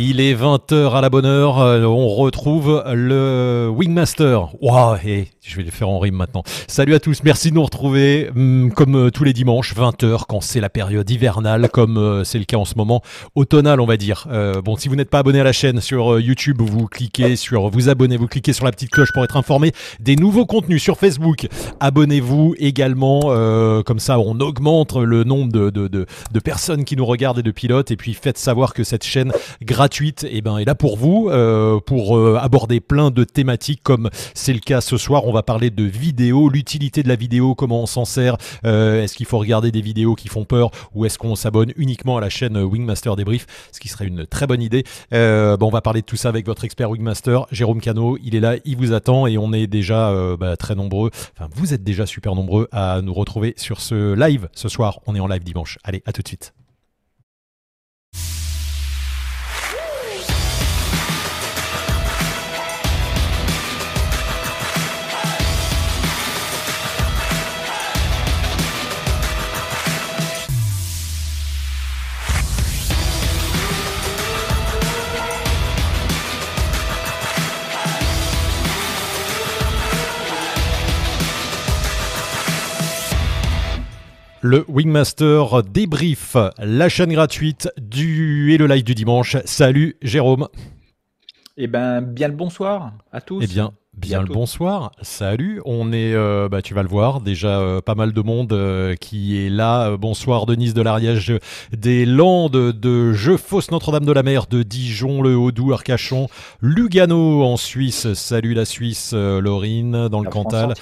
Il est 20h à la bonne heure, euh, on retrouve le Wingmaster. Waouh, je vais les faire en rime maintenant. Salut à tous, merci de nous retrouver hum, comme euh, tous les dimanches, 20h quand c'est la période hivernale, comme euh, c'est le cas en ce moment, automnale on va dire. bon, si vous n'êtes pas abonné à la chaîne sur YouTube, vous cliquez sur vous abonner, vous cliquez sur la petite cloche pour être informé des nouveaux contenus sur Facebook. Abonnez-vous également, comme ça on augmente le nombre de personnes qui nous regardent et de pilotes, et puis faites savoir que cette chaîne gratuite et eh ben, est là pour vous, euh, pour euh, aborder plein de thématiques comme c'est le cas ce soir. On va parler de vidéo, l'utilité de la vidéo, comment on s'en sert. Euh, est-ce qu'il faut regarder des vidéos qui font peur ou est-ce qu'on s'abonne uniquement à la chaîne Wingmaster Débrief, ce qui serait une très bonne idée. bon, on va parler de tout ça avec votre expert Wingmaster, Jérôme Cano. Il est là, il vous attend et on est déjà bah, très nombreux. Enfin, vous êtes déjà super nombreux à nous retrouver sur ce live ce soir. On est en live dimanche. Allez, à tout de suite. Le Wingmaster débrief, la chaîne gratuite du et le live du dimanche. Salut Jérôme. Eh ben, bien le bonsoir à tous. Eh bien, bien le bonsoir. Salut. On est, euh, bah, tu vas le voir, déjà euh, pas mal de monde euh, qui est là. bonsoir Denise de l'Ariège des Landes, de Jeux Notre-Dame de la Mer, de Dijon, le Haut-Doubs, Arcachon, Lugano en Suisse. Salut la Suisse, Laurine dans le Cantal.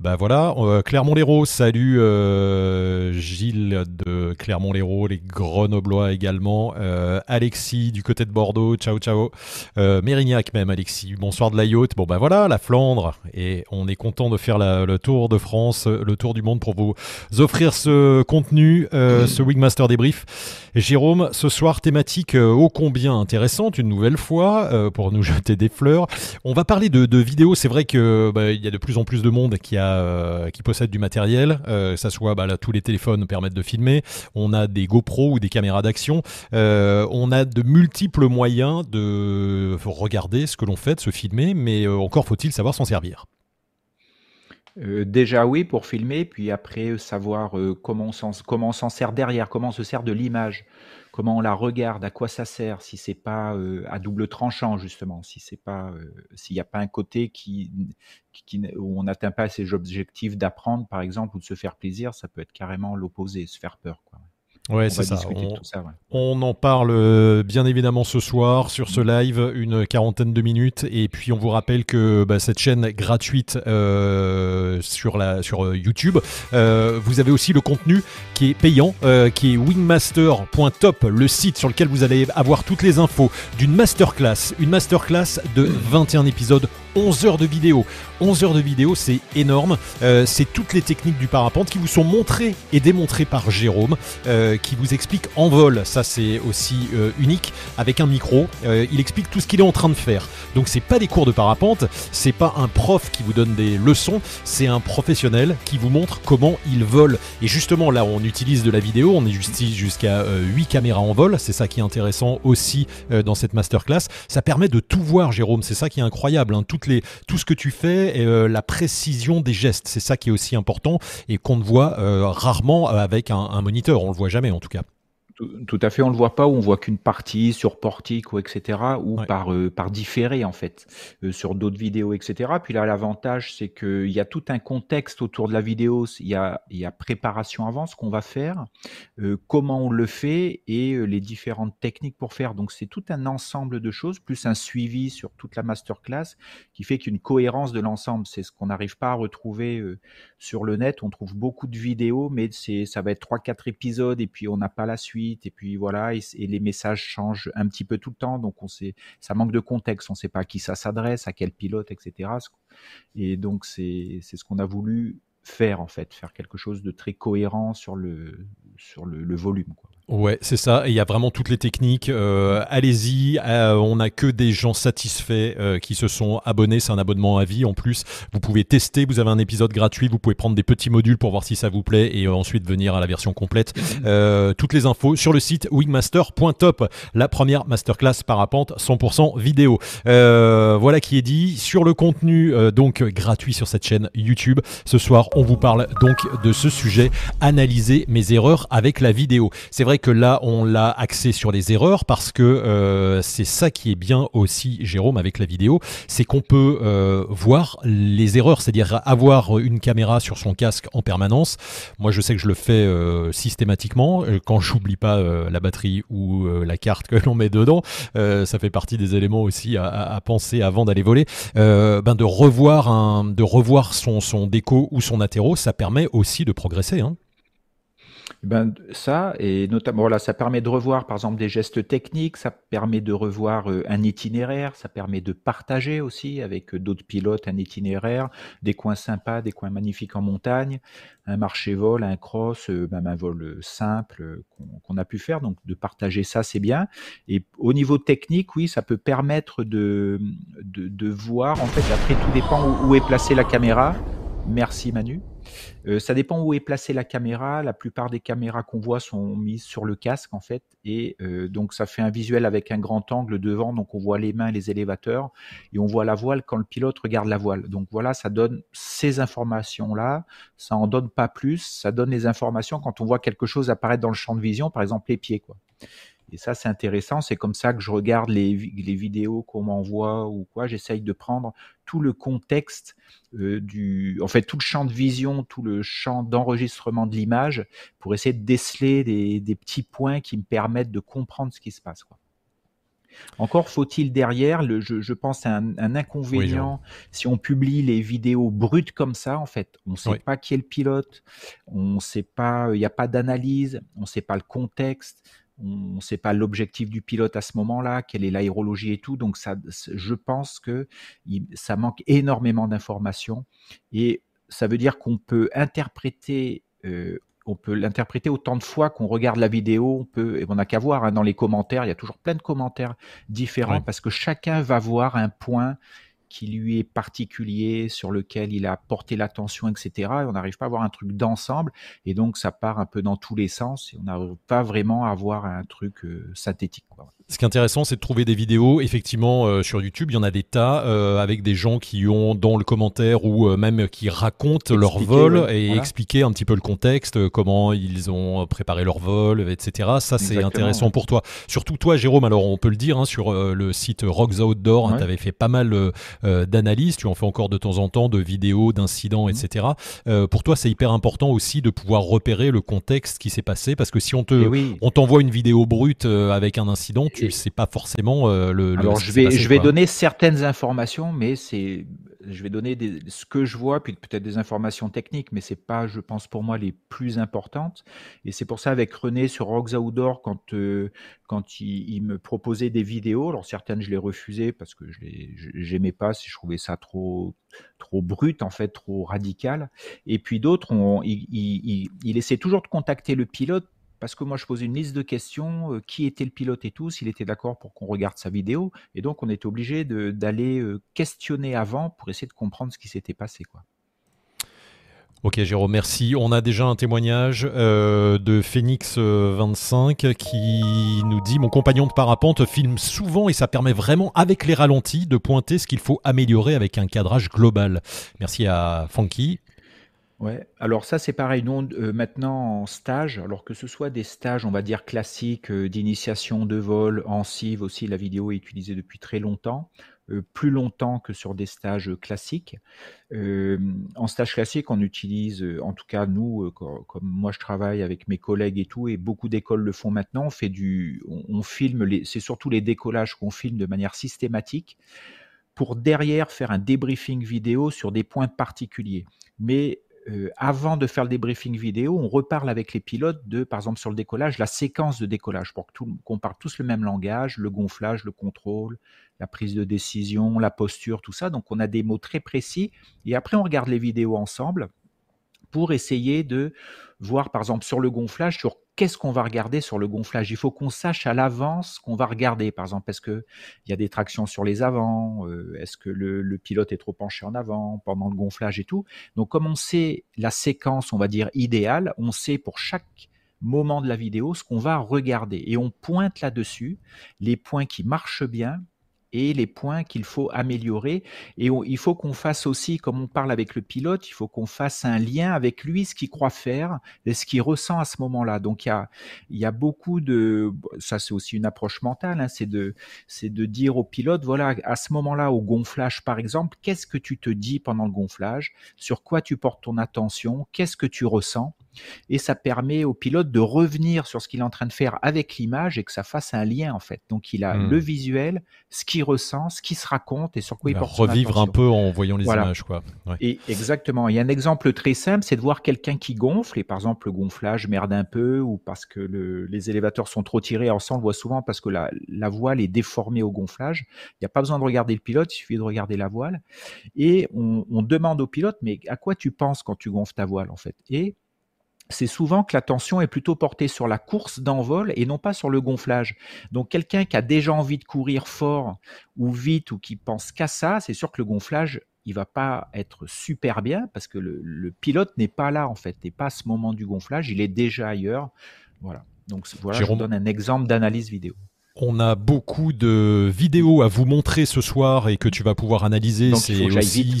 Bah voilà, euh, Clermont-Lérault, salut euh, Gilles de Clermont-Lérault, les Grenoblois également, euh, Alexis du côté de Bordeaux, ciao ciao, Mérignac même Alexis, bonsoir de la yacht, bon bah voilà, la Flandre, et on est content de faire le tour de France, le tour du monde pour vous offrir ce contenu, ce Wingmaster débrief. Jérôme, ce soir thématique ô combien intéressante, une nouvelle fois, pour nous jeter des fleurs. On va parler de, vidéos, c'est vrai qu'il bah, y a de plus en plus de monde qui a euh, qui possèdent du matériel, euh, ça soit bah, là, tous les téléphones permettent de filmer, on a des GoPro ou des caméras d'action, euh, on a de multiples moyens de regarder ce que l'on fait, de se filmer, mais encore faut-il savoir s'en servir. déjà oui pour filmer, puis après savoir comment on s'en sert derrière, comment on se sert de l'image comment on la regarde, à quoi ça sert, si c'est pas à double tranchant justement, si c'est pas, s'il n'y a pas un côté qui, où on n'atteint pas ses objectifs d'apprendre par exemple ou de se faire plaisir, ça peut être carrément l'opposé, se faire peur. Ouais, c'est ça. On, en parle euh, bien évidemment ce soir sur ce live, une quarantaine de minutes. Et puis on vous rappelle que bah, cette chaîne gratuite euh, sur, la, sur euh, YouTube, vous avez aussi le contenu qui est payant, qui est wingmaster.top, le site sur lequel vous allez avoir toutes les infos d'une masterclass. Une masterclass de 21 épisodes 11 heures de vidéo. 11 heures de vidéo, c'est énorme. Euh, c'est toutes les techniques du parapente qui vous sont montrées et démontrées par Jérôme, euh, qui vous explique en vol. Ça, c'est aussi euh, unique avec un micro. il explique tout ce qu'il est en train de faire. Donc, c'est pas des cours de parapente, c'est pas un prof qui vous donne des leçons, c'est un professionnel qui vous montre comment il vole. Et justement, là, on utilise de la vidéo. On est jusqu'à 8 caméras en vol. C'est ça qui est intéressant aussi dans cette masterclass. Ça permet de tout voir, Jérôme. C'est ça qui est incroyable. Hein ce que tu fais et euh, la précision des gestes. C'est ça qui est aussi important et qu'on ne voit euh, rarement avec un, un moniteur. On le voit jamais en tout cas. Tout, à fait, on le voit pas, ou on voit qu'une partie sur portique ou etc. ou par euh, par différé en fait euh, sur d'autres vidéos etc. Puis là l'avantage c'est qu'il y a tout un contexte autour de la vidéo, il y a il y a préparation avant ce qu'on va faire, euh, comment on le fait et les différentes techniques pour faire. Donc c'est tout un ensemble de choses plus un suivi sur toute la masterclass qui fait qu'une cohérence de l'ensemble. C'est ce qu'on n'arrive pas à retrouver sur le net. On trouve beaucoup de vidéos, mais c'est ça va être trois quatre épisodes et puis on n'a pas la suite et puis voilà, et, les messages changent un petit peu tout le temps, donc on sait, ça manque de contexte, on ne sait pas à qui ça s'adresse, à quel pilote, etc. Et donc c'est ce qu'on a voulu faire en fait, faire quelque chose de très cohérent sur le, sur le, volume. Quoi. Ouais, c'est ça. Il y a vraiment toutes les techniques. Euh, allez-y. Euh, on n'a que des gens satisfaits euh, qui se sont abonnés. C'est un abonnement à vie. En plus, vous pouvez tester. Vous avez un épisode gratuit. Vous pouvez prendre des petits modules pour voir si ça vous plaît et ensuite venir à la version complète. toutes les infos sur le site wingmaster.top. La première masterclass parapente 100% vidéo. voilà qui est dit. Sur le contenu donc gratuit sur cette chaîne YouTube. Ce soir, on vous parle donc de ce sujet. Analyser mes erreurs avec la vidéo. C'est vrai que là, on l'a axé sur les erreurs parce que euh, c'est ça qui est bien aussi, Jérôme, avec la vidéo, c'est qu'on peut euh, voir les erreurs, c'est-à-dire avoir une caméra sur son casque en permanence. Moi, je sais que je le fais euh, systématiquement quand j'oublie pas la batterie ou la carte que l'on met dedans. ça fait partie des éléments aussi à, penser avant d'aller voler. ben de revoir un, de revoir son son déco ou son attéro, ça permet aussi de progresser. Hein. Ben, ça, et notamment, voilà, ça permet de revoir, par exemple, des gestes techniques, ça permet de revoir euh, un itinéraire, ça permet de partager aussi avec euh, d'autres pilotes un itinéraire, des coins sympas, des coins magnifiques en montagne, un marché-vol, un cross, euh, même un vol simple qu'on a pu faire. Donc, de partager ça, c'est bien. Et au niveau technique, oui, ça peut permettre de, de, voir, en fait, après, tout dépend où est placée la caméra. Merci Manu. Euh, ça dépend où est placée la caméra. La plupart des caméras qu'on voit sont mises sur le casque en fait, et euh, donc ça fait un visuel avec un grand angle devant, donc on voit les mains, les élévateurs, et on voit la voile quand le pilote regarde la voile. Donc voilà, ça donne ces informations là. Ça en donne pas plus. Ça donne les informations quand on voit quelque chose apparaître dans le champ de vision, par exemple les pieds. Et ça, c'est intéressant. C'est comme ça que je regarde les, les vidéos qu'on m'envoie ou quoi. J'essaye de prendre tout le contexte euh, du, en fait, tout le champ de vision, tout le champ d'enregistrement de l'image pour essayer de déceler des, des, petits points qui me permettent de comprendre ce qui se passe. Quoi. Encore faut-il derrière, le, je, je, pense, un, un inconvénient si on publie les vidéos brutes comme ça, en fait. On ne sait pas qui est le pilote, on ne sait pas, il n'y a pas d'analyse, on ne sait pas le contexte, on ne sait pas l'objectif du pilote à ce moment-là, quelle est l'aérologie et tout. Donc ça, je pense que ça manque énormément d'informations et ça veut dire qu'on peut interpréter. Euh, on peut l'interpréter autant de fois qu'on regarde la vidéo. On peut, et on n'a qu'à voir hein, dans les commentaires. Il y a toujours plein de commentaires différents parce que chacun va voir un point qui lui est particulier, sur lequel il a porté l'attention, etc. Et on n'arrive pas à avoir un truc d'ensemble, et donc ça part un peu dans tous les sens, et on n'arrive pas vraiment à avoir un truc euh, synthétique. Ce qui est intéressant, c'est de trouver des vidéos. Effectivement, euh, sur YouTube, il y en a des tas euh, avec des gens qui ont dans le commentaire ou euh, même qui racontent leur vol et expliquer un petit peu le contexte, comment ils ont préparé leur vol, etc. Ça, c'est intéressant pour toi. Surtout toi, Jérôme. Alors, on peut le dire hein, sur le site Rocks Outdoor, hein, tu avais fait pas mal d'analyses. Tu en fais encore de temps en temps de vidéos, d'incidents, mhm. etc. pour toi, c'est hyper important aussi de pouvoir repérer le contexte qui s'est passé parce que si on te, eh on t'envoie une vidéo brute avec un incident, tu sais pas forcément euh, le, Alors je vais, je vais donner certaines informations, mais c'est, je vais donner des, ce que je vois, puis peut-être des informations techniques, mais c'est pas, je pense pour moi, les plus importantes. Et c'est pour ça avec René sur Rocks Outdoor, quand euh, quand il, me proposait des vidéos, alors certaines je les refusais parce que je les, j'aimais pas, si je trouvais ça trop trop brut en fait, trop radical. Et puis d'autres, il, il, il essaie toujours de contacter le pilote parce que moi je posais une liste de questions, euh, qui était le pilote et tout, s'il était d'accord pour qu'on regarde sa vidéo, et donc on était obligé d'aller euh, questionner avant pour essayer de comprendre ce qui s'était passé. Ok Jérôme, merci. On a déjà un témoignage euh, de Phoenix25 qui nous dit Mon compagnon de parapente filme souvent et ça permet vraiment avec les ralentis de pointer ce qu'il faut améliorer avec un cadrage global. Merci à Funky. Ouais, alors ça c'est pareil, nous euh, maintenant en stage, alors que ce soit des stages, on va dire classiques euh, d'initiation de vol, en CIV aussi, la vidéo est utilisée depuis très longtemps, euh, plus longtemps que sur des stages classiques. en stage classique, on utilise, en tout cas nous, comme moi je travaille avec mes collègues et tout, et beaucoup d'écoles le font maintenant, on fait du, on, filme, les, c'est surtout les décollages qu'on filme de manière systématique pour derrière faire un débriefing vidéo sur des points particuliers. Mais euh, avant de faire le débriefing vidéo, on reparle avec les pilotes de, par exemple sur le décollage, la séquence de décollage pour qu'on parle tous le même langage, le gonflage, le contrôle, la prise de décision, la posture, tout ça. Donc on a des mots très précis. Et après, on regarde les vidéos ensemble pour essayer de voir, par exemple, sur le gonflage, sur qu'est-ce qu'on va regarder sur le gonflage. Il faut qu'on sache à l'avance qu'on va regarder. Par exemple, est-ce qu'il y a des tractions sur les avants euh, Est-ce que le, pilote est trop penché en avant pendant le gonflage et tout Donc, comme on sait la séquence, on va dire, idéale, on sait pour chaque moment de la vidéo ce qu'on va regarder. Et on pointe là-dessus les points qui marchent bien et les points qu'il faut améliorer. Et il faut qu'on fasse aussi, comme on parle avec le pilote, il faut qu'on fasse un lien avec lui, ce qu'il croit faire et ce qu'il ressent à ce moment-là. Donc il y a, il y a beaucoup de, ça c'est aussi une approche mentale, hein, c'est de, c'est de dire au pilote, voilà, à ce moment-là, au gonflage par exemple, qu'est-ce que tu te dis pendant le gonflage, sur quoi tu portes ton attention, qu'est-ce que tu ressens? Et ça permet au pilote de revenir sur ce qu'il est en train de faire avec l'image et que ça fasse un lien en fait. Donc il a hmm. le visuel, ce qu'il ressent, ce qu'il se raconte et sur quoi il, il porte revivre un peu en voyant les images quoi. Et exactement. Il y a un exemple très simple, c'est de voir quelqu'un qui gonfle et par exemple le gonflage merde un peu ou parce que les élévateurs sont trop tirés. Alors ça on le voit souvent parce que la, voile est déformée au gonflage. Il n'y a pas besoin de regarder le pilote, il suffit de regarder la voile et on, on demande au pilote mais à quoi tu penses quand tu gonfles ta voile en fait? Et c'est souvent que l'attention est plutôt portée sur la course d'envol et non pas sur le gonflage. Donc quelqu'un qui a déjà envie de courir fort ou vite ou qui pense qu'à ça, c'est sûr que le gonflage, il va pas être super bien parce que le, pilote n'est pas là en fait, n'est pas à ce moment du gonflage, il est déjà ailleurs. Voilà. Donc voilà, je vous donne un exemple d'analyse vidéo. On a beaucoup de vidéos à vous montrer ce soir et que tu vas pouvoir analyser. C'est aussi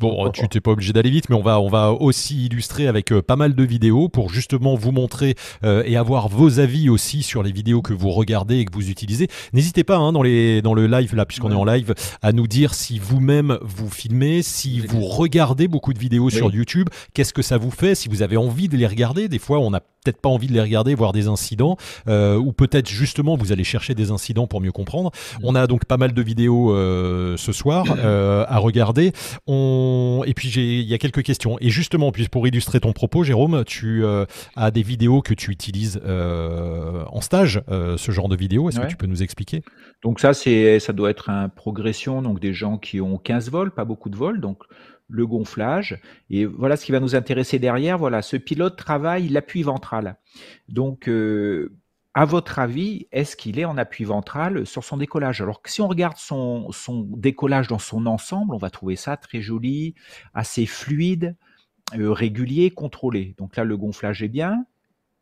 bon, tu t'es pas obligé d'aller vite, mais on va on va aussi illustrer avec euh, pas mal de vidéos pour justement vous montrer euh, et avoir vos avis aussi sur les vidéos que vous regardez et que vous utilisez. N'hésitez pas hein, dans les dans le live là puisqu'on est en live à nous dire si vous-même vous filmez, si vous regardez beaucoup de vidéos sur YouTube, qu'est-ce que ça vous fait, si vous avez envie de les regarder. Des fois, on n'a peut-être pas envie de les regarder, voir des incidents, euh, ou peut-être justement vous allez chercher des incidents pour mieux comprendre. On a donc pas mal de vidéos euh, ce soir euh, à regarder. On... Et puis il y a quelques questions. Et justement, puis pour illustrer ton propos, Jérôme, tu as des vidéos que tu utilises en stage, ce genre de vidéos. Est-ce que tu peux nous expliquer? Donc ça, c'est ça doit être un progression, donc des gens qui ont 15 vols, pas beaucoup de vols, donc le gonflage. Et voilà ce qui va nous intéresser derrière. Voilà, ce pilote travaille l'appui ventral. Donc, à votre avis, est-ce qu'il est en appui ventral sur son décollage? Alors que si on regarde son, son, décollage dans son ensemble, on va trouver ça très joli, assez fluide, euh, régulier, contrôlé. Donc là, le gonflage est bien,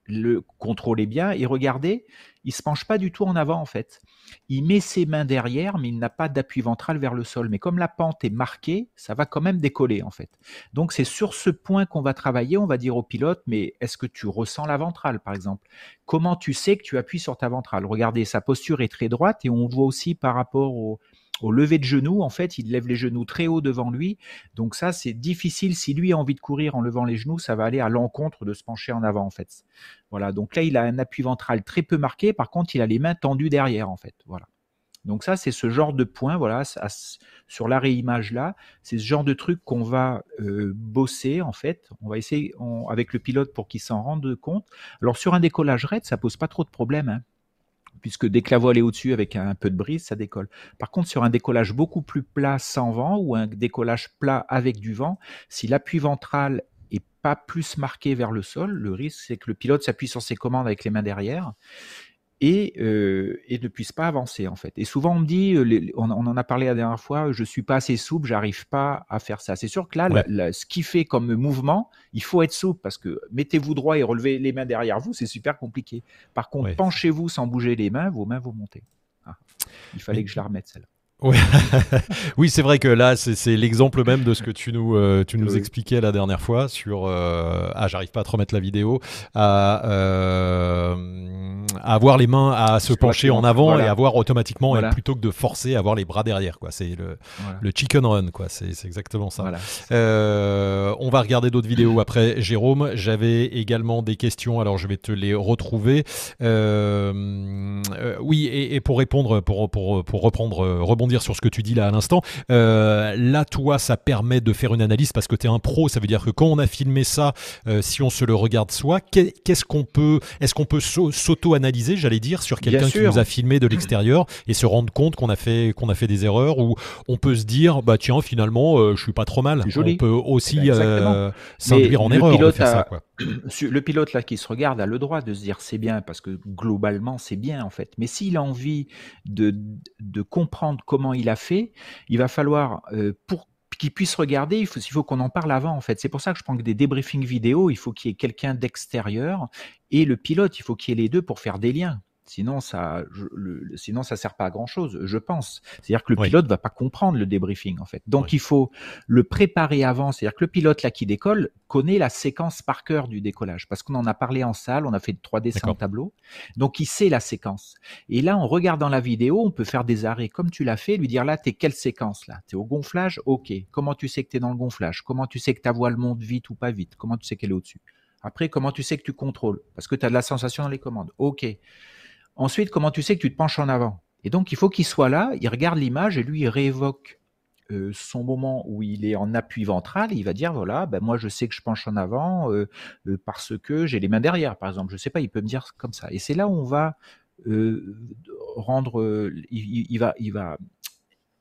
le contrôle est bien, et regardez, il se penche pas du tout en avant en fait. Il met ses mains derrière, mais il n'a pas d'appui ventral vers le sol. Mais comme la pente est marquée, ça va quand même décoller en fait. Donc c'est sur ce point qu'on va travailler. On va dire au pilote, mais est-ce que tu ressens la ventrale par exemple? Comment tu sais que tu appuies sur ta ventrale? Regardez, sa posture est très droite et on voit aussi par rapport au, au lever de genoux, en fait, il lève les genoux très haut devant lui. Donc ça, c'est difficile. Si lui a envie de courir en levant les genoux, ça va aller à l'encontre de se pencher en avant, en fait. Voilà. Donc là, il a un appui ventral très peu marqué. Par contre, il a les mains tendues derrière, en fait. Voilà. Donc ça, c'est ce genre de point, voilà, sur la réimage là, c'est ce genre de truc qu'on va euh, bosser en fait. On va essayer avec le pilote pour qu'il s'en rende compte. Alors sur un décollage raide, ça pose pas trop de problèmes. Hein puisque dès que la voile est au-dessus avec un peu de brise, ça décolle. Par contre, sur un décollage beaucoup plus plat sans vent ou un décollage plat avec du vent, si l'appui ventral est pas plus marqué vers le sol, le risque c'est que le pilote s'appuie sur ses commandes avec les mains derrière et, euh, et ne puisse pas avancer en fait. Et souvent on me dit, on, en a parlé la dernière fois, je suis pas assez souple, j'arrive pas à faire ça. C'est sûr que là, ce qui fait comme mouvement, il faut être souple parce que mettez-vous droit et relevez les mains derrière vous, c'est super compliqué. Par contre, penchez-vous sans bouger les mains, vos mains vont monter. Ah, il fallait que je la remette celle-là. Oui, c'est vrai que là, c'est l'exemple même de ce que tu nous, euh, tu nous expliquais la dernière fois sur euh, ah, j'arrive pas à te remettre la vidéo, à, euh, avoir les mains à se pencher en avant et avoir automatiquement plutôt que de forcer à avoir les bras derrière quoi. C'est le, le chicken run quoi. C'est exactement ça. on va regarder d'autres vidéos après. Jérôme, j'avais également des questions. Alors je vais te les retrouver. oui, et, et, pour répondre, pour pour, pour reprendre rebondir dire sur ce que tu dis là à l'instant. Euh, là, toi, ça permet de faire une analyse parce que tu es un pro. Ça veut dire que quand on a filmé ça, euh, si on se le regarde soi, qu'est-ce qu'on peut, est-ce qu'on peut s'auto-analyser, j'allais dire, sur quelqu'un qui nous a filmé de l'extérieur et se rendre compte qu'on a fait qu'on a fait des erreurs ou on peut se dire, bah tiens, finalement, euh, je suis pas trop mal. On peut aussi eh ben, euh, s'induire en erreur de faire ça. Quoi. Le pilote là qui se regarde a le droit de se dire c'est bien parce que globalement c'est bien en fait. Mais s'il a envie de, de comprendre comment il a fait, il va falloir euh, pour qu'il puisse regarder, il faut, faut qu'on en parle avant en fait. C'est pour ça que je prends que des débriefings vidéo, il faut qu'il y ait quelqu'un d'extérieur et le pilote, il faut qu'il y ait les deux pour faire des liens. Sinon, ça, le, sinon, ça sert pas à grand chose, je pense. C'est-à-dire que le pilote va pas comprendre le débriefing, en fait. Donc, il faut le préparer avant. C'est-à-dire que le pilote, là, qui décolle, connaît la séquence par cœur du décollage. Parce qu'on en a parlé en salle, on a fait trois dessins en tableau. Donc, il sait la séquence. Et là, en regardant la vidéo, on peut faire des arrêts comme tu l'as fait, lui dire là, t'es quelle séquence, là? T'es au gonflage? OK. Comment tu sais que t'es dans le gonflage? Comment tu sais que ta voile monte vite ou pas vite? Comment tu sais qu'elle est au-dessus? Après, comment tu sais que tu contrôles? Parce que tu as de la sensation dans les commandes. OK. Ensuite, comment tu sais que tu te penches en avant? Et donc, il faut qu'il soit là, il regarde l'image et lui, il réévoque euh, son moment où il est en appui ventral. il va dire voilà, ben moi, je sais que je penche en avant euh, euh, parce que j'ai les mains derrière, par exemple. Je sais pas, il peut me dire comme ça. Et c'est là où on va rendre, il, va, il va,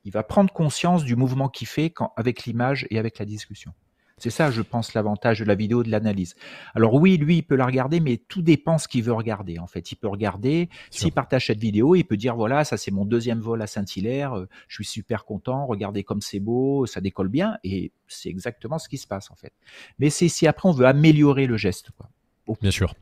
il va prendre conscience du mouvement qu'il fait avec l'image et avec la discussion. C'est ça, je pense, l'avantage de la vidéo, de l'analyse. Alors oui, lui, il peut la regarder, mais tout dépend ce qu'il veut regarder. En fait, il peut regarder. S'il partage cette vidéo, il peut dire voilà, ça c'est mon deuxième vol à Saint-Hilaire. Euh, je suis super content. Regardez comme c'est beau, ça décolle bien. Et c'est exactement ce qui se passe en fait. Mais c'est si après on veut améliorer le geste. Quoi. Bien sûr.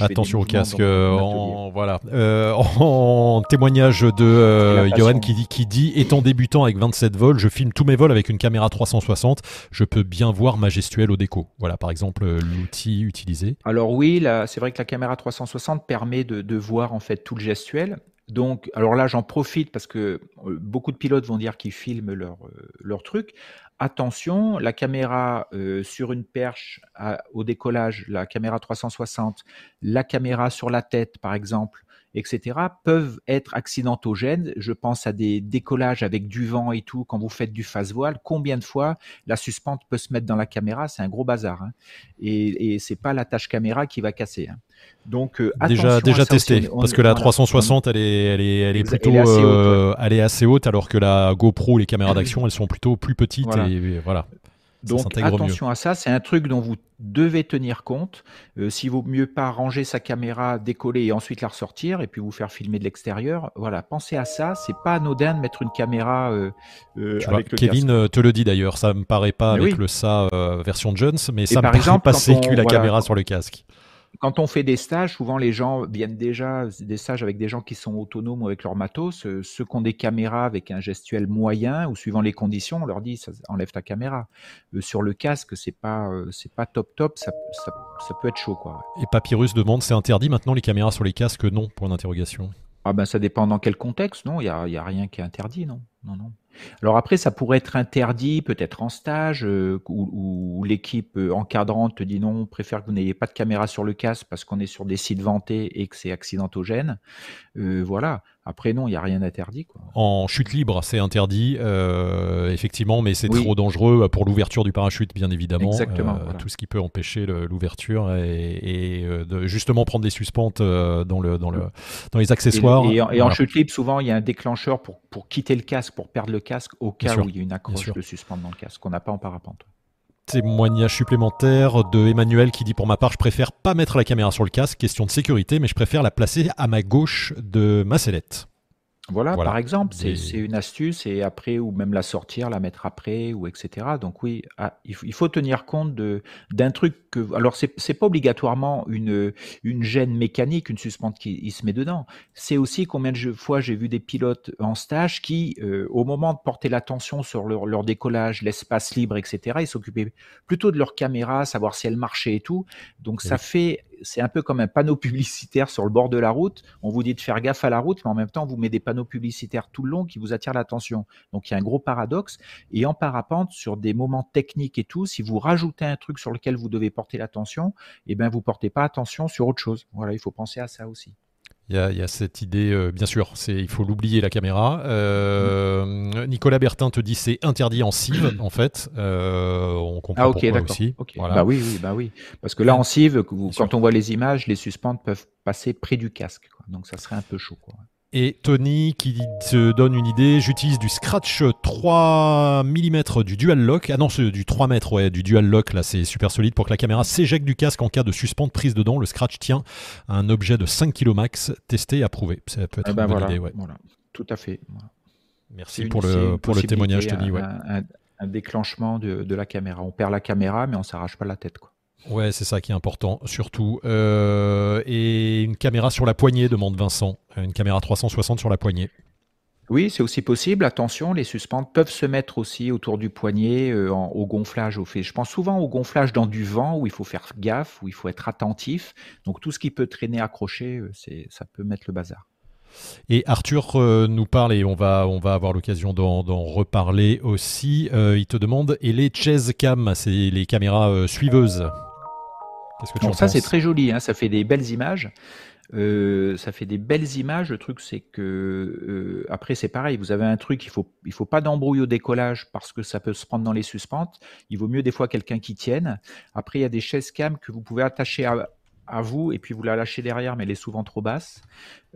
Attention au casque. Euh, en, voilà. Euh, en témoignage de euh, Johan qui dit, qui dit Étant débutant avec 27 vols, je filme tous mes vols avec une caméra 360. Je peux bien voir ma gestuelle au déco. Voilà, par exemple, l'outil utilisé. Alors, oui, c'est vrai que la caméra 360 permet de, de voir en fait tout le gestuel. Donc, alors là, j'en profite parce que beaucoup de pilotes vont dire qu'ils filment leur, leur truc. Attention, la caméra euh, sur une perche au décollage, la caméra 360, la caméra sur la tête par exemple, etc., peuvent être accidentogènes. Je pense à des décollages avec du vent et tout, quand vous faites du face voile, combien de fois la suspente peut se mettre dans la caméra? C'est un gros bazar. Hein. Et, et c'est pas la tâche caméra qui va casser. Hein. Donc euh, déjà déjà testé parce que la 360 elle est elle est elle est plutôt elle est, assez haute, euh, elle est assez haute alors que la GoPro les caméras d'action elles sont plutôt plus petites et, voilà. Donc attention à ça, c'est un truc dont vous devez tenir compte. Euh, S'il vaut mieux pas ranger sa caméra, décoller et ensuite la ressortir et puis vous faire filmer de l'extérieur, voilà, pensez à ça. C'est pas anodin de mettre une caméra euh, euh avec le Kevin te le dit d'ailleurs, ça me paraît pas avec le SA version Jones, mais ça me par exemple, pas sécu la caméra sur le casque quand on fait des stages, souvent les gens viennent déjà des stages avec des gens qui sont autonomes ou avec leur matos. Euh, ceux qui ont des caméras avec un gestuel moyen ou suivant les conditions, on leur dit ça, enlève ta caméra. Euh, sur le casque, c'est pas euh, c'est pas top top, ça, ça, peut être chaud quoi. Et Papyrus demande c'est interdit maintenant les caméras sur les casques Non, point d'interrogation. Ah ben ça dépend dans quel contexte, non Il y a, y a rien qui est interdit, non Non non. Alors après, ça pourrait être interdit, peut-être en stage, euh, où, l'équipe encadrante te dit non, on préfère que vous n'ayez pas de caméra sur le casque parce qu'on est sur des sites vantés et que c'est accidentogène. Euh, voilà. Après, non, il n'y a rien d'interdit. En chute libre, c'est interdit, euh, effectivement, mais c'est trop dangereux pour l'ouverture du parachute, bien évidemment. Exactement. Euh, tout ce qui peut empêcher l'ouverture et, euh, de justement prendre des suspentes dans, le, dans, le, dans les accessoires. Et, en, chute libre, souvent, il y a un déclencheur pour, pour quitter le casque, pour perdre le casque, au cas où il y a une accroche de suspente dans le casque, qu'on n'a pas en parapente. Témoignage supplémentaire de Emmanuel qui dit pour ma part je préfère pas mettre la caméra sur le casque, question de sécurité, mais je préfère la placer à ma gauche de ma sellette. Voilà, par exemple, c'est une astuce et après, ou même la sortir, la mettre après, ou etc. Donc oui, ah, il, faut tenir compte d'un truc que... Alors, c'est pas obligatoirement une, une gêne mécanique, une suspente qui se met dedans. C'est aussi combien de fois j'ai vu des pilotes en stage qui, euh, au moment de porter l'attention sur leur, leur décollage, l'espace libre, etc., ils s'occupaient plutôt de leur caméra, savoir si elle marchait et tout. Donc ça fait c'est un peu comme un panneau publicitaire sur le bord de la route. On vous dit de faire gaffe à la route, mais en même temps, on vous met des panneaux publicitaires tout le long qui vous attirent l'attention. Donc, il y a un gros paradoxe. Et en parapente, sur des moments techniques et tout, si vous rajoutez un truc sur lequel vous devez porter l'attention, eh ben, vous portez pas attention sur autre chose. Voilà, il faut penser à ça aussi. Il y, a, cette idée, euh, bien sûr, c'est il faut l'oublier la caméra. Euh, Nicolas Bertin te dit c'est interdit en cive en fait. Euh, on comprend ah, pourquoi aussi. Bah oui, oui, bah oui. Parce que là en cive, quand on voit les images, les suspentes peuvent passer près du casque, donc ça serait un peu chaud. Quoi. Et Tony qui se donne une idée, j'utilise du scratch 3 mm du dual lock. Ah non, du 3 mètres, ouais, du dual lock, là c'est super solide pour que la caméra s'éjecte du casque en cas de suspente prise dedans. Le scratch tient à un objet de 5 kg max, testé et approuvé. Ça peut être ben une bonne idée, ouais. Tout à fait. Merci pour le, pour le témoignage, Tony. Ouais. Un, un, déclenchement de, de, la caméra. On perd la caméra, mais on s'arrache pas la tête. Quoi. Ouais, c'est ça qui est important, surtout. Euh, et une caméra sur la poignée, demande Vincent. Une caméra 360 sur la poignée. Oui, c'est aussi possible. Attention, les suspentes peuvent se mettre aussi autour du poignet euh, au gonflage. Au fait. Je pense souvent au gonflage dans du vent où il faut faire gaffe, où il faut être attentif. Donc tout ce qui peut traîner accroché, euh, ça peut mettre le bazar. Et Arthur nous parle, et on va, on va avoir l'occasion d'en, reparler aussi. il te demande, et les chase cam, c'est les caméras suiveuses? Donc ça c'est très joli, hein, ça fait des belles images. Euh, ça fait des belles images. Le truc, c'est que euh, après, c'est pareil. Vous avez un truc, il faut, il faut pas d'embrouille au décollage parce que ça peut se prendre dans les suspentes. Il vaut mieux des fois quelqu'un qui tienne. Après, il y a des chaises cam que vous pouvez attacher à, à vous et puis vous la lâchez derrière, mais elle est souvent trop basse.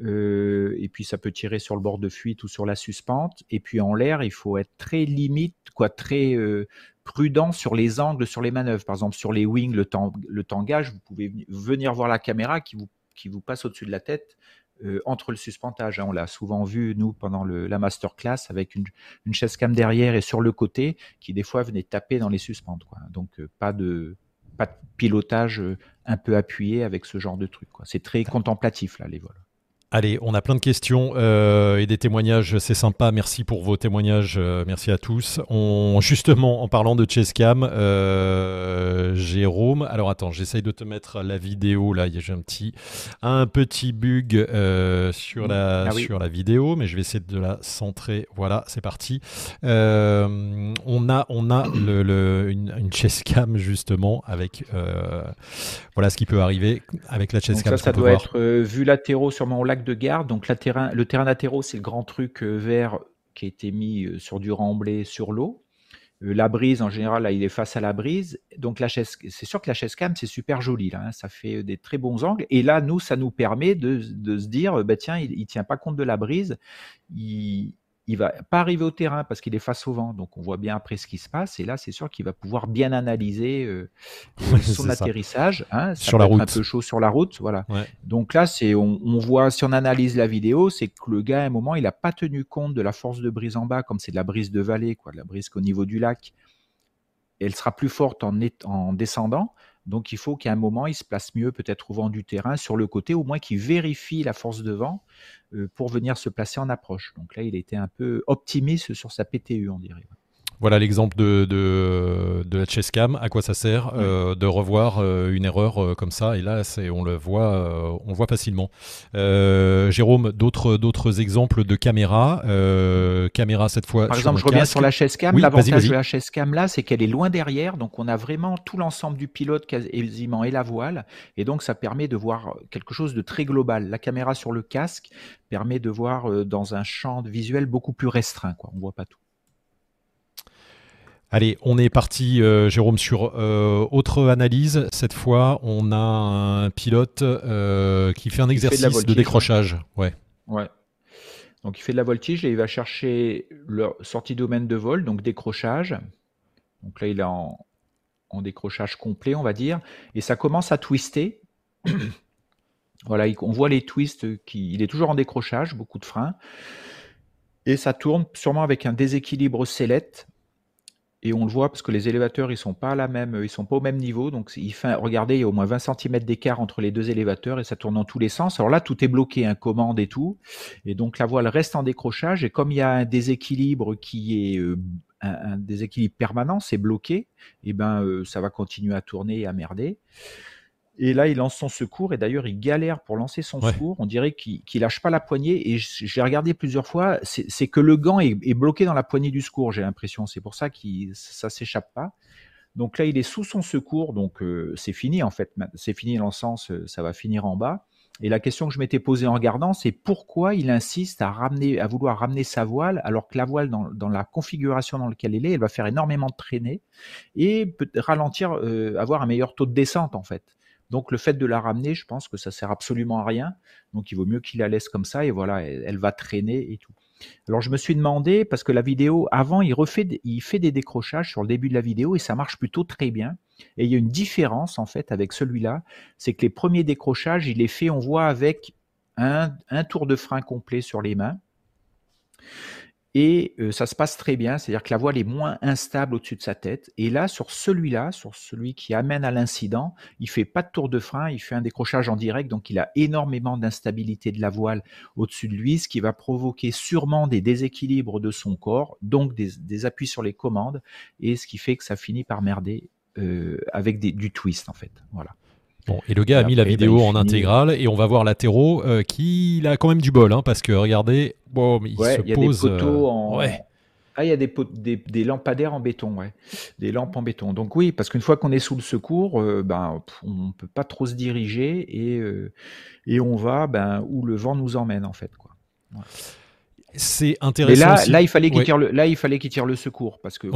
Euh, et puis ça peut tirer sur le bord de fuite ou sur la suspente. Et puis en l'air, il faut être très limite, quoi, très euh, prudent sur les angles, sur les manœuvres. Par exemple, sur les wings, le, le tangage, vous pouvez venir voir la caméra qui vous, qui vous passe au-dessus de la tête. Euh, entre le suspentage, hein. on l'a souvent vu nous pendant le, la masterclass avec une, une, chaise cam derrière et sur le côté qui des fois venait taper dans les suspentes. Quoi. Donc pas de pas de pilotage un peu appuyé avec ce genre de truc. C'est très contemplatif là les vols. Allez, on a plein de questions euh, et des témoignages, c'est sympa. Merci pour vos témoignages, euh, merci à tous. On, justement, en parlant de Chesscam, euh, Jérôme, alors attends, j'essaye de te mettre la vidéo là. J'ai un petit, un petit bug sur la ah sur la vidéo, mais je vais essayer de la centrer. Voilà, c'est parti. on a on a le, une, une Chesscam justement avec voilà ce qui peut arriver avec la Chesscam. Ça, ça doit être vu latéraux sûrement au lac de garde. Donc terrain, le terrain latéraux, c'est le grand truc euh, vert qui a été mis euh, sur du remblai sur l'eau. Euh, la brise, en général, là, il est face à la brise. Donc, la chaise, c'est sûr que la chaise cam, c'est super joli. Là, hein. ça fait des très bons angles. Et là, nous, ça nous permet de, se dire, bah, tiens, il, ne tient pas compte de la brise. Il, il va pas arriver au terrain parce qu'il est face au vent, donc on voit bien après ce qui se passe. Et là, c'est sûr qu'il va pouvoir bien analyser euh, son atterrissage. Hein, sur la route, un peu chaud sur la route, voilà. Donc là, c'est on, voit si on analyse la vidéo, c'est que le gars à un moment, il n'a pas tenu compte de la force de brise en bas, comme c'est de la brise de vallée, quoi, de la brise qu'au niveau du lac. Elle sera plus forte en, en descendant. Donc il faut qu'à un moment, il se place mieux, peut-être au vent du terrain, sur le côté, au moins qu'il vérifie la force de vent euh, pour venir se placer en approche. Donc là, il était un peu optimiste sur sa PTU, on dirait. Voilà l'exemple de, de, de, la chesscam, à quoi ça sert euh, de revoir euh, une erreur euh, comme ça? Et là, c'est, on le voit, on voit facilement. Jérôme, d'autres, d'autres exemples de caméras, caméra cette fois. Par exemple, je reviens sur la chesscam. L'avantage de la chesscam là, c'est qu'elle est loin derrière, donc on a vraiment tout l'ensemble du pilote quasiment et la voile, et donc ça permet de voir quelque chose de très global. La caméra sur le casque permet de voir dans un champ visuel beaucoup plus restreint. Quoi. On voit pas tout. Allez, on est parti, euh, Jérôme, sur euh, autre analyse. Cette fois, on a un pilote euh, qui fait un exercice de, décrochage. Ouais. ouais. Donc, il fait de la voltige et il va chercher le sortie domaine de vol, donc décrochage. Donc là, il est en, en décrochage complet, on va dire. Et ça commence à twister. voilà, on voit les twists. Qui, il est toujours en décrochage, beaucoup de freins. Et ça tourne sûrement avec un déséquilibre sellette et on le voit parce que les élévateurs, ils sont pas à la même, ils sont pas au même niveau. Donc, il fait, regardez, il y a au moins 20 cm d'écart entre les deux élévateurs et ça tourne dans tous les sens. Alors là, tout est bloqué, un commande et tout. Et donc, la voile reste en décrochage. Et comme il y a un déséquilibre qui est euh, un, déséquilibre permanent, c'est bloqué, et ben, euh, ça va continuer à tourner et à merder. Et là, il lance son secours. Et d'ailleurs, il galère pour lancer son secours. On dirait qu'il lâche pas la poignée. Et j'ai regardé plusieurs fois. C'est que le gant est, bloqué dans la poignée du secours, j'ai l'impression. C'est pour ça que ça s'échappe pas. Donc là, il est sous son secours. Donc euh, c'est fini, en fait. C'est fini l'encens. Euh, ça va finir en bas. Et la question que je m'étais posée en regardant, c'est pourquoi il insiste à ramener, à vouloir ramener sa voile, alors que la voile, dans, la configuration dans laquelle elle est, elle va faire énormément de traîner et peut ralentir, euh, avoir un meilleur taux de descente, en fait. Donc le fait de la ramener, je pense que ça sert absolument à rien. Donc il vaut mieux qu'il la laisse comme ça et voilà, elle, va traîner et tout. Alors je me suis demandé parce que la vidéo avant il refait il fait des décrochages sur le début de la vidéo et ça marche plutôt très bien. Et il y a une différence en fait avec celui-là, c'est que les premiers décrochages, il est fait on voit avec un tour de frein complet sur les mains. Et ça se passe très bien, c'est-à-dire que la voile est moins instable au-dessus de sa tête. Et là, sur celui-là, sur celui qui amène à l'incident, il fait pas de tour de frein, il fait un décrochage en direct, donc il a énormément d'instabilité de la voile au-dessus de lui, ce qui va provoquer sûrement des déséquilibres de son corps, donc des, appuis sur les commandes, et ce qui fait que ça finit par merder avec du twist en fait. Voilà et le gars a mis la vidéo en intégrale et on va voir latéraux euh, qui a quand même du bol, hein, parce que regardez, bon, il se y a pose. Des poteaux euh, en... Ah, il y a des, des, lampadaires en béton, ouais. Des lampes en béton. Donc oui, parce qu'une fois qu'on est sous le secours, euh, ben, on ne peut pas trop se diriger et, et on va ben, où le vent nous emmène, en fait. Quoi. C'est intéressant. là, là, il fallait qu'il tire le, là, il fallait qu'il tire le secours parce que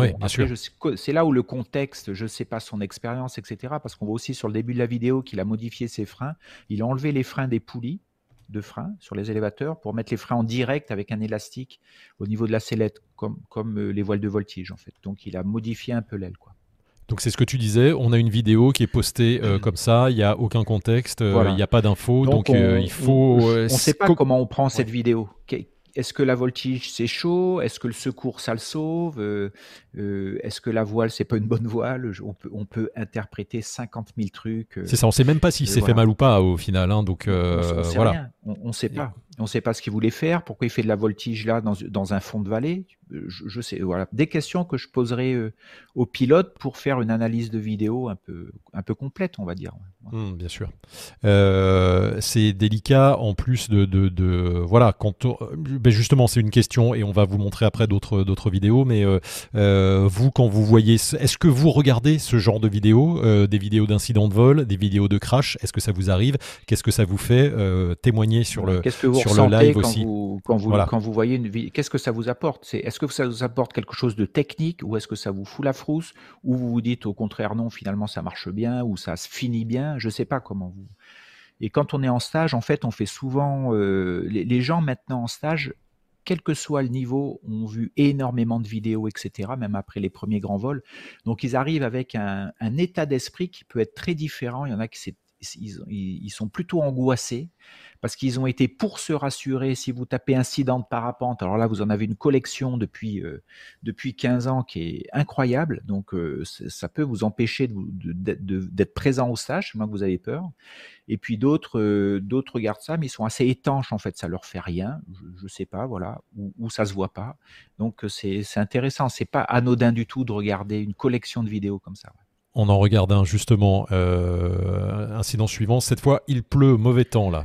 c'est là où le contexte, je sais pas son expérience, etc. Parce qu'on voit aussi sur le début de la vidéo qu'il a modifié ses freins. Il a enlevé les freins des poulies de frein sur les élévateurs pour mettre les freins en direct avec un élastique au niveau de la sellette, comme, comme euh, les voiles de voltige en fait. Donc il a modifié un peu l'aile, quoi. Donc c'est ce que tu disais, on a une vidéo qui est postée euh, comme ça, il n'y a aucun contexte, euh, il n'y a pas d'infos, donc, il faut... On ne sait pas comment on prend cette vidéo est-ce que la voltige c'est chaud? Est-ce que le secours ça le sauve? Euh, euh, Est-ce que la voile c'est pas une bonne voile? On peut, on peut interpréter 50 000 trucs. Euh, c'est ça, on sait même pas si c'est fait mal ou pas au final. Hein, donc on, sait voilà. On, ne sait pas. On ne sait pas ce qu'il voulait faire. Pourquoi il fait de la voltige là dans, dans un fond de vallée? Je, sais. Voilà, des questions que je poserai au pilote pour faire une analyse de vidéo un peu, un peu complète, on va dire. Mmh, bien sûr. c'est délicat en plus de, de, de voilà quand ben justement, c'est une question et on va vous montrer après d'autres d'autres vidéos. Mais euh, euh, vous, quand vous voyez, est-ce que vous regardez ce genre de vidéos, euh, des vidéos d'incidents de vol, des vidéos de crash? Est-ce que ça vous arrive? Qu'est-ce que ça vous fait témoigner sur le Qu'est-ce que vous sur le live quand aussi? vous, quand vous quand vous voyez une vidéo Qu'est-ce que ça vous apporte? C'est est-ce que ça vous apporte quelque chose de technique ou est-ce que ça vous fout la frousse ou vous vous dites au contraire non, finalement ça marche bien ou ça se finit bien Je sais pas comment vous et quand on est en stage, en fait, on fait souvent. Euh, les, gens maintenant en stage, quel que soit le niveau, ont vu énormément de vidéos, etc., même après les premiers grands vols. Donc ils arrivent avec un, un état d'esprit qui peut être très différent. Il y en a qui ils, sont plutôt angoissés parce qu'ils ont été pour se rassurer. Si vous tapez incident de parapente, alors là, vous en avez une collection depuis, euh, depuis 15 ans qui est incroyable. Donc, euh, ça peut vous empêcher d'être présent au stage, moi que vous avez peur. Et puis d'autres euh, regardent ça, mais ils sont assez étanches en fait. Ça leur fait rien, je, ne sais pas, voilà, ou, ou ça se voit pas. Donc, c'est intéressant. C'est pas anodin du tout de regarder une collection de vidéos comme ça. On en regarde un justement, euh, incident suivant. Cette fois, il pleut, mauvais temps là.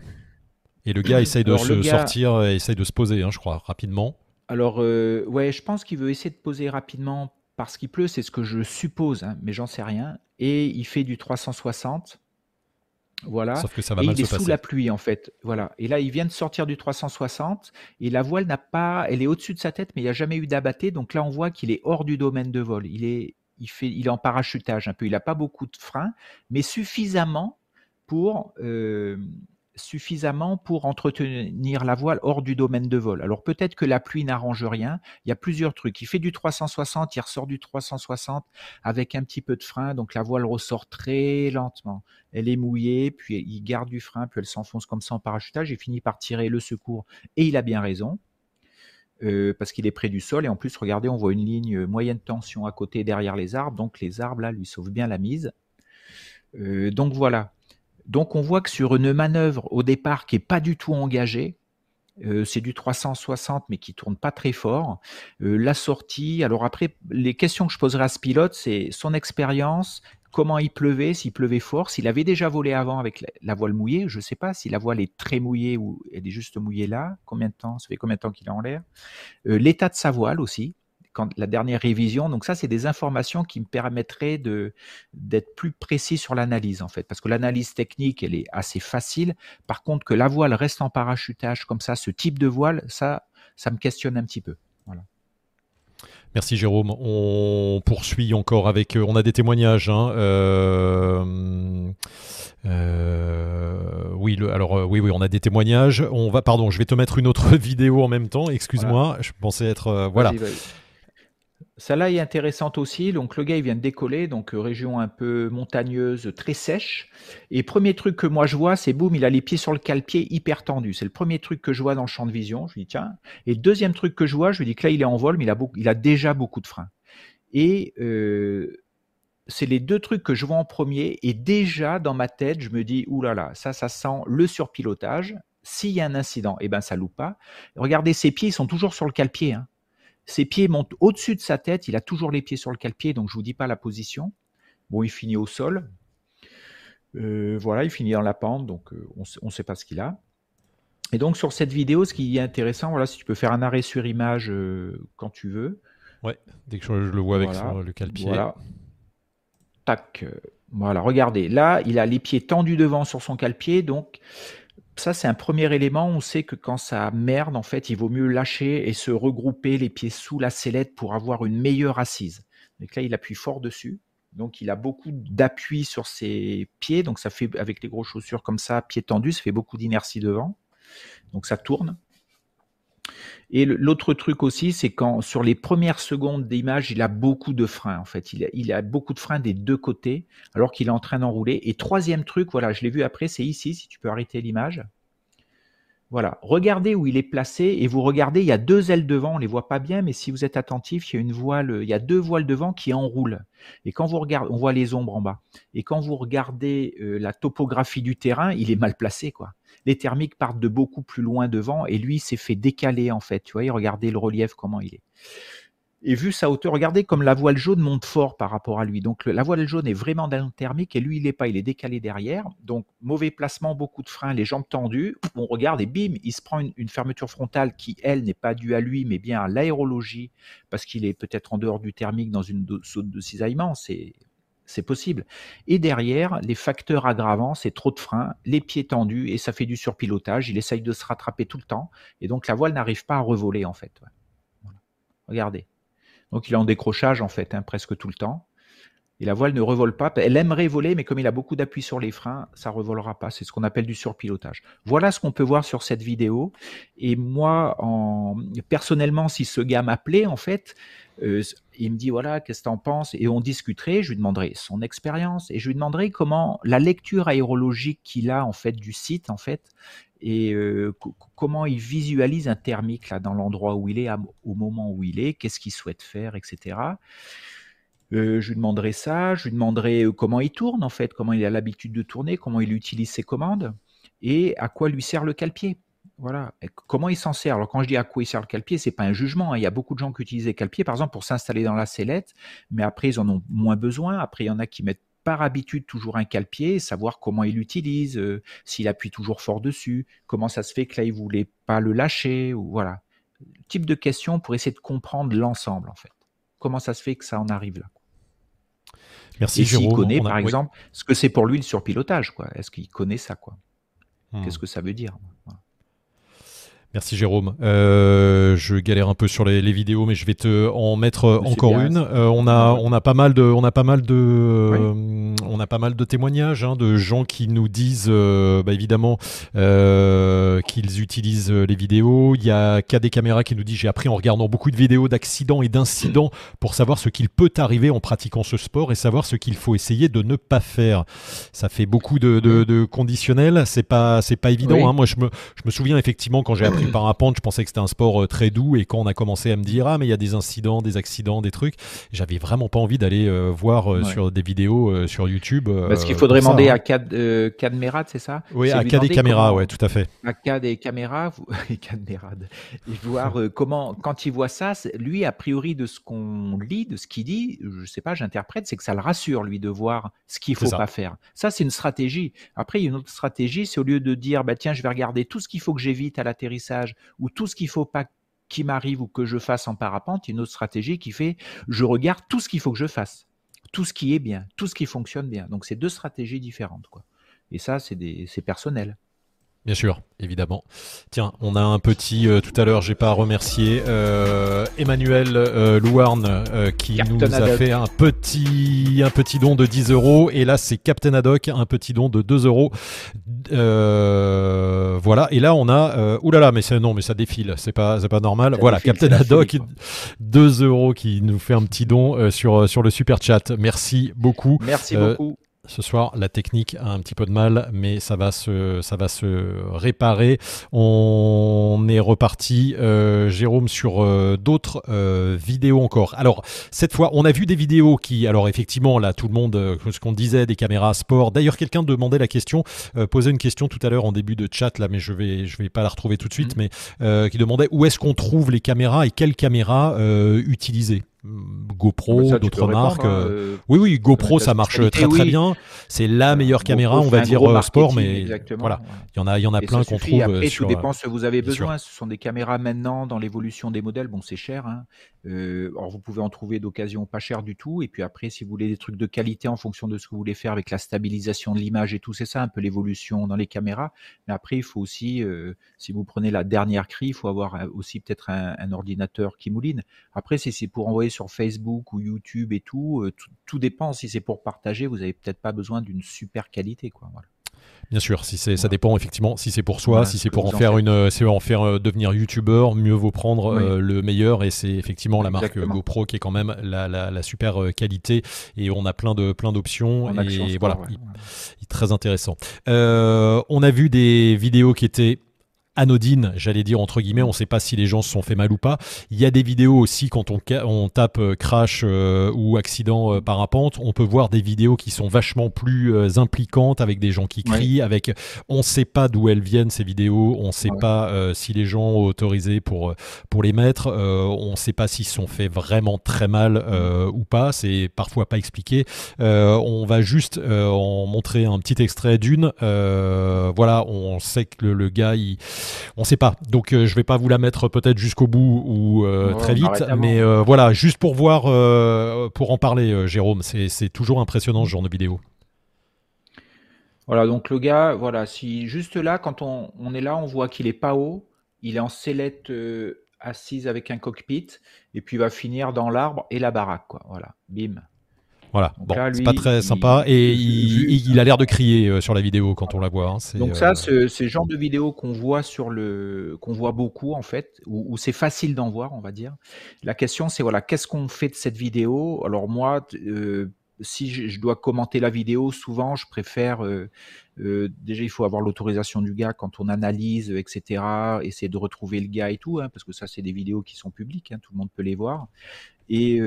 Et le gars essaye de se sortir, essaye de se poser, hein, je crois, rapidement. Alors, euh, ouais, je pense qu'il veut essayer de poser rapidement parce qu'il pleut, c'est ce que je suppose, hein, mais j'en sais rien. Et il fait du 360. Voilà. Sauf que ça va et il est sous la pluie en fait. Voilà. Et là, il vient de sortir du 360 et la voile n'a pas, elle est au-dessus de sa tête, mais il n'y a jamais eu d'abatté. Donc là, on voit qu'il est hors du domaine de vol. Il est, il, fait, est en parachutage un peu. Il n'a pas beaucoup de freins, mais suffisamment pour, euh, suffisamment pour entretenir la voile hors du domaine de vol. Alors peut-être que la pluie n'arrange rien. Il y a plusieurs trucs. Il fait du 360, il ressort du 360 avec un petit peu de frein, donc la voile ressort très lentement. Elle est mouillée, puis il garde du frein, puis elle s'enfonce comme ça en parachutage et finit par tirer le secours. Et il a bien raison. Euh, parce qu'il est près du sol. Et en plus, regardez, on voit une ligne moyenne tension à côté derrière les arbres. Donc les arbres, là, lui sauvent bien la mise. Euh, donc voilà. Donc on voit que sur une manœuvre au départ qui est pas du tout engagée, euh, c'est du 360 mais qui tourne pas très fort. la sortie, alors après, les questions que je poserai à ce pilote, c'est son expérience, comment il pleuvait, s'il pleuvait fort, s'il avait déjà volé avant avec la, voile mouillée, je ne sais pas si la voile est très mouillée ou elle est juste mouillée là, combien de temps, ça fait combien de temps qu'il est en l'air, euh, l'état de sa voile aussi, quand la dernière révision, donc ça c'est des informations qui me permettraient d'être plus précis sur l'analyse en fait, parce que l'analyse technique elle est assez facile, par contre que la voile reste en parachutage comme ça, ce type de voile, ça ça me questionne un petit peu. Merci Jérôme. On poursuit encore avec. Euh, on a des témoignages. Hein, euh, euh, oui, alors oui, on a des témoignages. On va, pardon, je vais te mettre une autre vidéo en même temps. Excuse-moi, je pensais être voilà. Celle-là est intéressante aussi. Donc, le gars, il vient de décoller, donc euh, région un peu montagneuse, très sèche. Et premier truc que moi je vois, c'est boum, il a les pieds sur le cale-pied hyper tendu. C'est le premier truc que je vois dans le champ de vision. Je lui dis, tiens. Et deuxième truc que je vois, je lui dis que là, il est en vol, mais il a, déjà beaucoup de freins. Et euh, c'est les deux trucs que je vois en premier. Et déjà, dans ma tête, je me dis, oulala, ça, ça sent le surpilotage. S'il y a un incident, eh ben, ça loupe pas. Regardez, ses pieds, ils sont toujours sur le cale-pied. Hein. Ses pieds montent au-dessus de sa tête. Il a toujours les pieds sur le cale-pied, donc je ne vous dis pas la position. Bon, il finit au sol. Euh, voilà, il finit dans la pente, donc euh, on ne sait pas ce qu'il a. Et donc sur cette vidéo, ce qui est intéressant, voilà, si tu peux faire un arrêt sur image euh, quand tu veux. Ouais, dès que je, le vois avec le cale-pied. Voilà. Tac. Voilà, regardez. Là, il a les pieds tendus devant sur son cale-pied, donc ça, c'est un premier élément. On sait que quand ça merde, en fait, il vaut mieux lâcher et se regrouper les pieds sous la sellette pour avoir une meilleure assise. Donc là, il appuie fort dessus. Donc, il a beaucoup d'appui sur ses pieds. Donc, ça fait, avec les grosses chaussures comme ça, pieds tendus, ça fait beaucoup d'inertie devant. Donc, ça tourne. Et l'autre truc aussi, c'est quand sur les premières secondes d'image, il a beaucoup de freins. En fait, il a, a beaucoup de freins des deux côtés, alors qu'il est en train d'enrouler. Et troisième truc, voilà, je l'ai vu après, c'est ici. Si tu peux arrêter l'image. Voilà, regardez où il est placé et vous regardez, il y a deux ailes devant, on les voit pas bien, mais si vous êtes attentif, il y a une voile, il y a deux voiles devant qui enroulent. Et quand vous regardez, on voit les ombres en bas. Et quand vous regardez euh, la topographie du terrain, il est mal placé, quoi. Les thermiques partent de beaucoup plus loin devant et lui s'est fait décaler en fait. Tu vois, regardez le relief comment il est et vu sa hauteur, regardez comme la voile jaune monte fort par rapport à lui. Donc la voile jaune est vraiment d'un thermique et lui il n'est pas, il est décalé derrière. Donc mauvais placement, beaucoup de freins, les jambes tendues. On regarde et bim, il se prend une, fermeture frontale qui elle n'est pas due à lui mais bien à l'aérologie parce qu'il est peut-être en dehors du thermique dans une zone de cisaillement. C'est possible. Et derrière, les facteurs aggravants, c'est trop de freins, les pieds tendus, et ça fait du surpilotage. Il essaye de se rattraper tout le temps, et donc la voile n'arrive pas à revoler en fait. Regardez. Donc il est en décrochage en fait, hein, presque tout le temps. Et la voile ne revole pas. Elle aimerait voler, mais comme il a beaucoup d'appui sur les freins, ça revolera pas. C'est ce qu'on appelle du surpilotage. Voilà ce qu'on peut voir sur cette vidéo. Et moi, en... personnellement, si ce gars m'appelait, en fait, euh, il me dit voilà, qu'est-ce que tu en penses? Et on discuterait. Je lui demanderai son expérience et je lui demanderai comment la lecture aérologique qu'il a en fait du site, en fait, et euh, comment il visualise un thermique là dans l'endroit où il est au moment où il est, qu'est-ce qu'il souhaite faire, etc. Euh, je lui demanderai ça, je lui demanderai euh, comment il tourne en fait, comment il a l'habitude de tourner, comment il utilise ses commandes et à quoi lui sert le cale-pied. Voilà. comment il s'en sert Alors quand je dis à quoi il sert le cale-pied, c'est pas un jugement. Hein. Il y a beaucoup de gens qui utilisent le cale-pied, par exemple, pour s'installer dans la sellette, mais après ils en ont moins besoin. Après il y en a qui mettent par habitude toujours un cale-pied, savoir comment il l'utilise, euh, s'il appuie toujours fort dessus, comment ça se fait que là il voulait pas le lâcher, voilà. Type de question pour essayer de comprendre l'ensemble en fait. Comment ça se fait que ça en arrive là? Merci Et connaît par exemple ce que c'est pour lui le surpilotage, quoi. Est-ce qu'il connaît ça, quoi? Hmm. Qu'est-ce que ça veut dire? Merci Jérôme. Euh, je galère un peu sur les, vidéos, mais je vais te en mettre encore une. Euh, on a on a pas mal de on a pas mal de euh, on a pas mal de témoignages hein, de gens qui nous disent bah, évidemment qu'ils utilisent les vidéos. Il y a KD Caméra qui nous dit j'ai appris en regardant beaucoup de vidéos d'accidents et d'incidents pour savoir ce qu'il peut arriver en pratiquant ce sport et savoir ce qu'il faut essayer de ne pas faire. Ça fait beaucoup de, de, conditionnels. C'est pas c'est pas évident. Hein. Moi je me je me souviens effectivement quand j'ai appris par parapente, je pensais que c'était un sport euh, très doux. Et quand on a commencé à me dire, ah, mais il y a des incidents, des accidents, des trucs, j'avais vraiment pas envie d'aller euh, voir euh, sur des vidéos sur YouTube. Parce qu'il faudrait demander hein. à Cad, Cadmerad, c'est ça? Oui, à Cad et Caméra, ouais, tout à fait. À Cad et Caméra, et Cadmerad. Et voir comment, quand il voit ça, lui, a priori, de ce qu'on lit, de ce qu'il dit, je sais pas, j'interprète, c'est que ça le rassure, lui, de voir ce qu'il faut pas faire. Ça, c'est une stratégie. Après, il y a une autre stratégie, c'est au lieu de dire, bah, tiens, je vais regarder tout ce qu'il faut que j'évite à l'atterrissage ou tout ce qu'il faut pas qui m'arrive ou que je fasse en parapente, une autre stratégie qui fait je regarde tout ce qu'il faut que je fasse, tout ce qui est bien, tout ce qui fonctionne bien. Donc c'est deux stratégies différentes quoi. Et ça c'est personnel. Bien sûr, évidemment. Tiens, on a un petit, euh, tout à l'heure, j'ai pas remercié euh, Emmanuel euh, Louarn euh, qui nous a fait un petit, un petit don de 10 euros. Et là, c'est Captain Haddock, un petit don de 2 euros. voilà. Et là, on a. oulala, mais c'est non, mais ça défile. C'est pas, c'est pas normal. voilà, Captain Haddock, 2 euros qui nous fait un petit don sur, sur le super chat. Merci beaucoup. Merci beaucoup ce soir. La technique a un petit peu de mal, mais ça va se, ça va se réparer. On est reparti, euh, Jérôme, sur euh, d'autres euh, vidéos encore. Alors, cette fois, on a vu des vidéos qui, alors effectivement, là, tout le monde, ce qu'on disait, des caméras sport. D'ailleurs, quelqu'un demandait la question, posait une question tout à l'heure en début de chat, là, mais je vais, je vais pas la retrouver tout de suite, mm. mais qui demandait où est-ce qu'on trouve les caméras et quelles caméras utiliser. GoPro, d'autres marques. Hein, euh, oui, oui, GoPro, ça marche très très bien. C'est la meilleure caméra, on va dire euh, sport, mais voilà, il y en a, il y en a plein qu'on trouve. Après, tout dépend ce que vous avez besoin. Ce sont des caméras maintenant dans l'évolution des modèles. Bon, c'est cher. Hein. Euh, alors vous pouvez en trouver d'occasion pas cher du tout. Et puis après, si vous voulez des trucs de qualité en fonction de ce que vous voulez faire avec la stabilisation de l'image et tout, c'est ça un peu l'évolution dans les caméras. Mais après, il faut aussi, si vous prenez la dernière cri, il faut avoir aussi peut-être un, un ordinateur qui mouline. Après, si c'est pour envoyer sur Facebook ou YouTube et tout, euh, tout, dépend. Si c'est pour partager, vous avez peut-être pas besoin d'une super qualité, quoi. Bien sûr, si c'est, ça dépend effectivement. Si c'est pour soi, si c'est pour en faire une, c'est en faire euh, devenir youtubeur, mieux vaut prendre euh, le meilleur. Et c'est effectivement la marque GoPro qui est quand même la, super qualité. Et on a plein de plein d'options. Et voilà, très intéressant. on a vu des vidéos qui étaient anodine, j'allais dire entre guillemets, on ne sait pas si les gens se sont fait mal ou pas. Il y a des vidéos aussi quand on, on tape euh, crash euh, ou accident euh, parapente, on peut voir des vidéos qui sont vachement plus impliquantes avec des gens qui crient, avec on ne sait pas d'où elles viennent ces vidéos, on ne sait pas si les gens ont autorisé pour pour les mettre, on ne sait pas s'ils se sont fait vraiment très mal ou pas, c'est parfois pas expliqué. on va juste en montrer un petit extrait d'une. voilà, on sait que le, le gars il on ne sait pas. Donc je euh, je vais pas vous la mettre peut-être jusqu'au bout ou euh, très vite, mais euh, voilà, juste pour voir, pour en parler, Jérôme, c'est toujours impressionnant ce genre de vidéo. Voilà, donc le gars, voilà, si juste là, quand on, est là, on voit qu'il est pas haut, il est en sellette assise avec un cockpit, et puis il va finir dans l'arbre et la baraque, quoi. Voilà, bim. Voilà, bon, c'est pas très sympa et il, a l'air de crier euh, sur la vidéo quand on la voit. Hein, Donc ça, euh, c'est le genre de vidéo qu'on voit sur le, qu'on voit beaucoup en fait, où, c'est facile d'en voir, on va dire. La question, c'est voilà, qu'est-ce qu'on fait de cette vidéo? Alors moi, euh, si je, dois commenter la vidéo, souvent, je préfère déjà, il faut avoir l'autorisation du gars quand on analyse, etc. Essayer de retrouver le gars et tout, hein, parce que ça, c'est des vidéos qui sont publiques, hein, tout le monde peut les voir. Et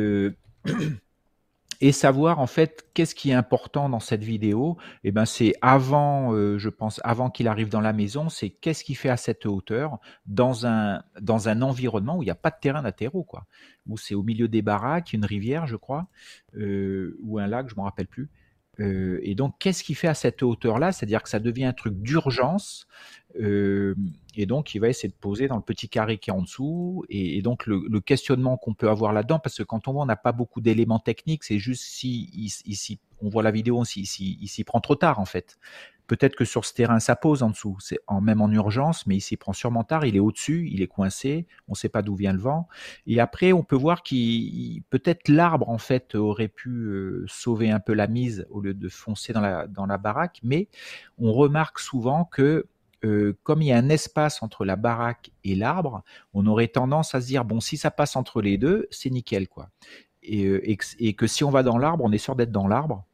et savoir en fait qu'est-ce qui est important dans cette vidéo. Et eh ben c'est avant, euh, je pense, avant qu'il arrive dans la maison, c'est qu'est-ce qu'il fait à cette hauteur dans un dans un environnement où il n'y a pas de terrain d'atterro quoi, où c'est au milieu des baraques, une rivière, je crois, euh, ou un lac, je m'en rappelle plus. Euh, et donc, qu'est-ce qu'il fait à cette hauteur-là? C'est-à-dire que ça devient un truc d'urgence. Euh, et donc, il va essayer de poser dans le petit carré qui est en dessous. Et, donc, le, questionnement qu'on peut avoir là-dedans, parce que quand on voit, on n'a pas beaucoup d'éléments techniques, c'est juste si ici, on voit la vidéo, il s'y prend trop tard, en fait. Peut-être que sur ce terrain, ça pose en dessous, c'est même en urgence, mais il s'y prend sûrement tard, il est au-dessus, il est coincé, on ne sait pas d'où vient le vent. Et après, on peut voir qu'il peut-être l'arbre, en fait, aurait pu euh, sauver un peu la mise au lieu de foncer dans la baraque, mais on remarque souvent que euh, comme il y a un espace entre la baraque et l'arbre, on aurait tendance à se dire bon, si ça passe entre les deux, c'est nickel quoi. Et, euh, et, que si on va dans l'arbre, on est sûr d'être dans l'arbre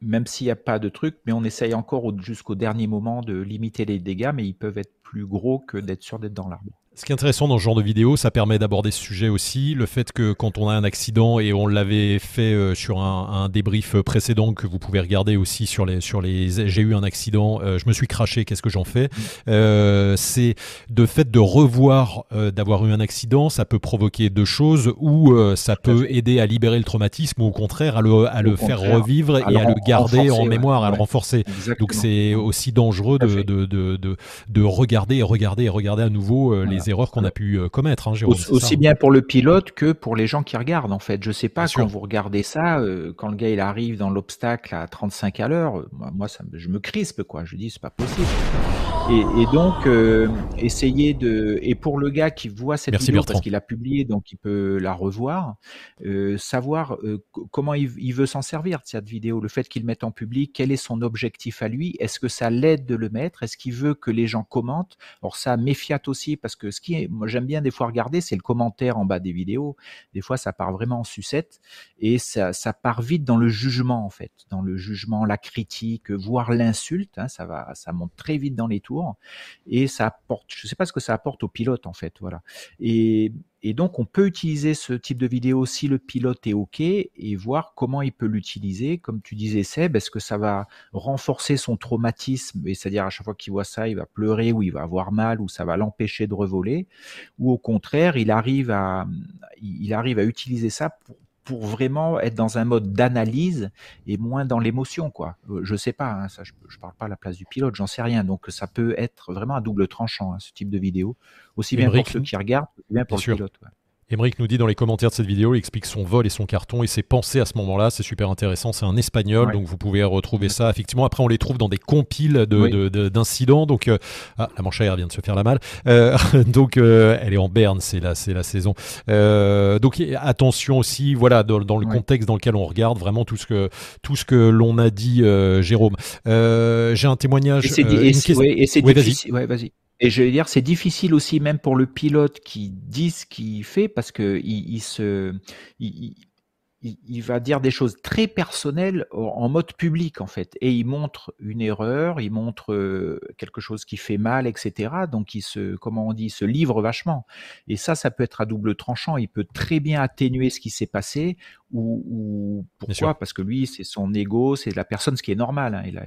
même s'il n'y a pas de truc, mais on essaye encore jusqu'au dernier moment de limiter les dégâts, mais ils peuvent être plus gros que d'être sûr d'être dans l'arbre. Ce qui est intéressant dans ce genre de vidéo, ça permet d'aborder ce sujet aussi. Le fait que quand on a un accident, et on l'avait fait euh, sur un, débrief précédent que vous pouvez regarder aussi sur les. Sur les J'ai eu un accident, euh, je me suis craché, qu'est-ce que j'en fais? Euh, C'est de fait de revoir d'avoir eu un accident, ça peut provoquer deux choses, ou ça peut aider à libérer le traumatisme, ou au contraire à le, à le faire revivre et à le garder en mémoire, à le renforcer. Donc c'est aussi dangereux de, de, de, de, regarder et regarder et regarder à nouveau les erreurs qu'on a pu commettre, hein, Jérôme, Aussi, bien pour le pilote que pour les gens qui regardent, en fait. Je sais pas, quand vous regardez ça, quand le gars il arrive dans l'obstacle à 35 à l'heure, moi, ça, je me crispe, quoi. Je dis, c'est pas possible. Et, donc, euh, essayer de. Et pour le gars qui voit cette vidéo, parce qu'il a publié, donc il peut la revoir, euh, savoir euh, comment il, veut s'en servir de cette vidéo, le fait qu'il mette en public, quel est son objectif à lui, est-ce que ça l'aide de le mettre, est-ce qu'il veut que les gens commentent? Alors, ça, méfiate aussi, parce que ce qui j'aime bien des fois regarder, c'est le commentaire en bas des vidéos. Des fois, ça part vraiment en sucette et ça, ça part vite dans le jugement, en fait, dans le jugement, la critique, voire l'insulte. Hein, ça, va, ça monte très vite dans les tours et ça apporte, je ne sais pas ce que ça apporte au pilote en fait, voilà. Et, donc on peut utiliser ce type de vidéo si le pilote est ok et voir comment il peut l'utiliser. Comme tu disais Seb, est-ce que ça va renforcer son traumatisme et c'est-à-dire à chaque fois qu'il voit ça, il va pleurer ou il va avoir mal ou ça va l'empêcher de revoler, ou au contraire il arrive à il arrive à utiliser ça pour pour vraiment être dans un mode d'analyse et moins dans l'émotion, quoi. Euh, je sais pas, hein, ça, je, je parle pas à la place du pilote, j'en sais rien. Donc ça peut être vraiment un double tranchant, hein, ce type de vidéo, aussi bien pour ceux qui regardent, bien pour le pilote. Emmerich nous dit dans les commentaires de cette vidéo, il explique son vol et son carton et ses pensées à ce moment-là. C'est super intéressant. C'est un espagnol, donc vous pouvez retrouver ça. Effectivement, après, on les trouve dans des compiles d'incidents. De, donc, euh, ah, la manche vient de se faire la malle. Euh, donc, euh, elle est en berne, c'est la, la saison. donc, attention aussi, voilà, dans, le contexte dans lequel on regarde vraiment tout ce que, tout ce que l'on a dit, Jérôme. J'ai un témoignage. Et c'est difficile. Ouais, vas-y. Et je veux dire, c'est difficile aussi même pour le pilote qui dit ce qu'il fait parce que il, se, il, il, va dire des choses très personnelles en mode public en fait, et il montre une erreur, il montre euh, quelque chose qui fait mal, etc. Donc il se, comment on dit, se livre vachement. Et ça, ça peut être à double tranchant. Il peut très bien atténuer ce qui s'est passé, ou, ou pourquoi? Parce que lui, c'est son ego, c'est la personne, ce qui est normal. Hein, a,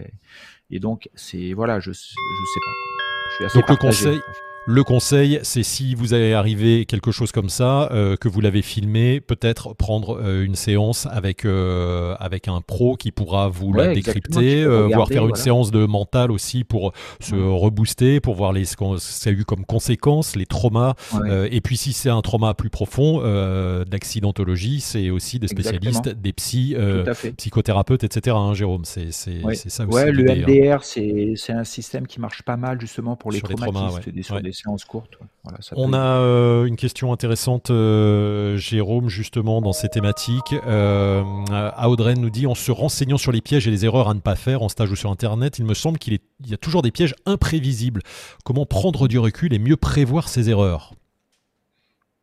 et donc c'est voilà, je, je sais pas. Donc le conseil, le conseil, c'est si vous avez arrivé quelque chose comme ça, euh, que vous l'avez filmé, peut-être prendre euh, une séance avec euh, avec un pro qui pourra vous la décrypter, voire faire une séance de mental aussi pour se rebooster, pour voir les ce que ça a eu comme conséquences, les traumas. et puis si c'est un trauma plus profond, d'accidentologie, c'est aussi des spécialistes, des psys, psychothérapeutes, etc. Hein, Jérôme, c'est c'est ça aussi. Ouais, le MDR, hein. c'est un système qui marche pas mal justement pour les traumatistes, les traumas, séances courtes. On a euh, une question intéressante, euh, Jérôme, justement, dans ces thématiques. Euh, Audrey nous dit, en se renseignant sur les pièges et les erreurs à ne pas faire en stage ou sur Internet, il me semble qu'il y a toujours des pièges imprévisibles. Comment prendre du recul et mieux prévoir ces erreurs?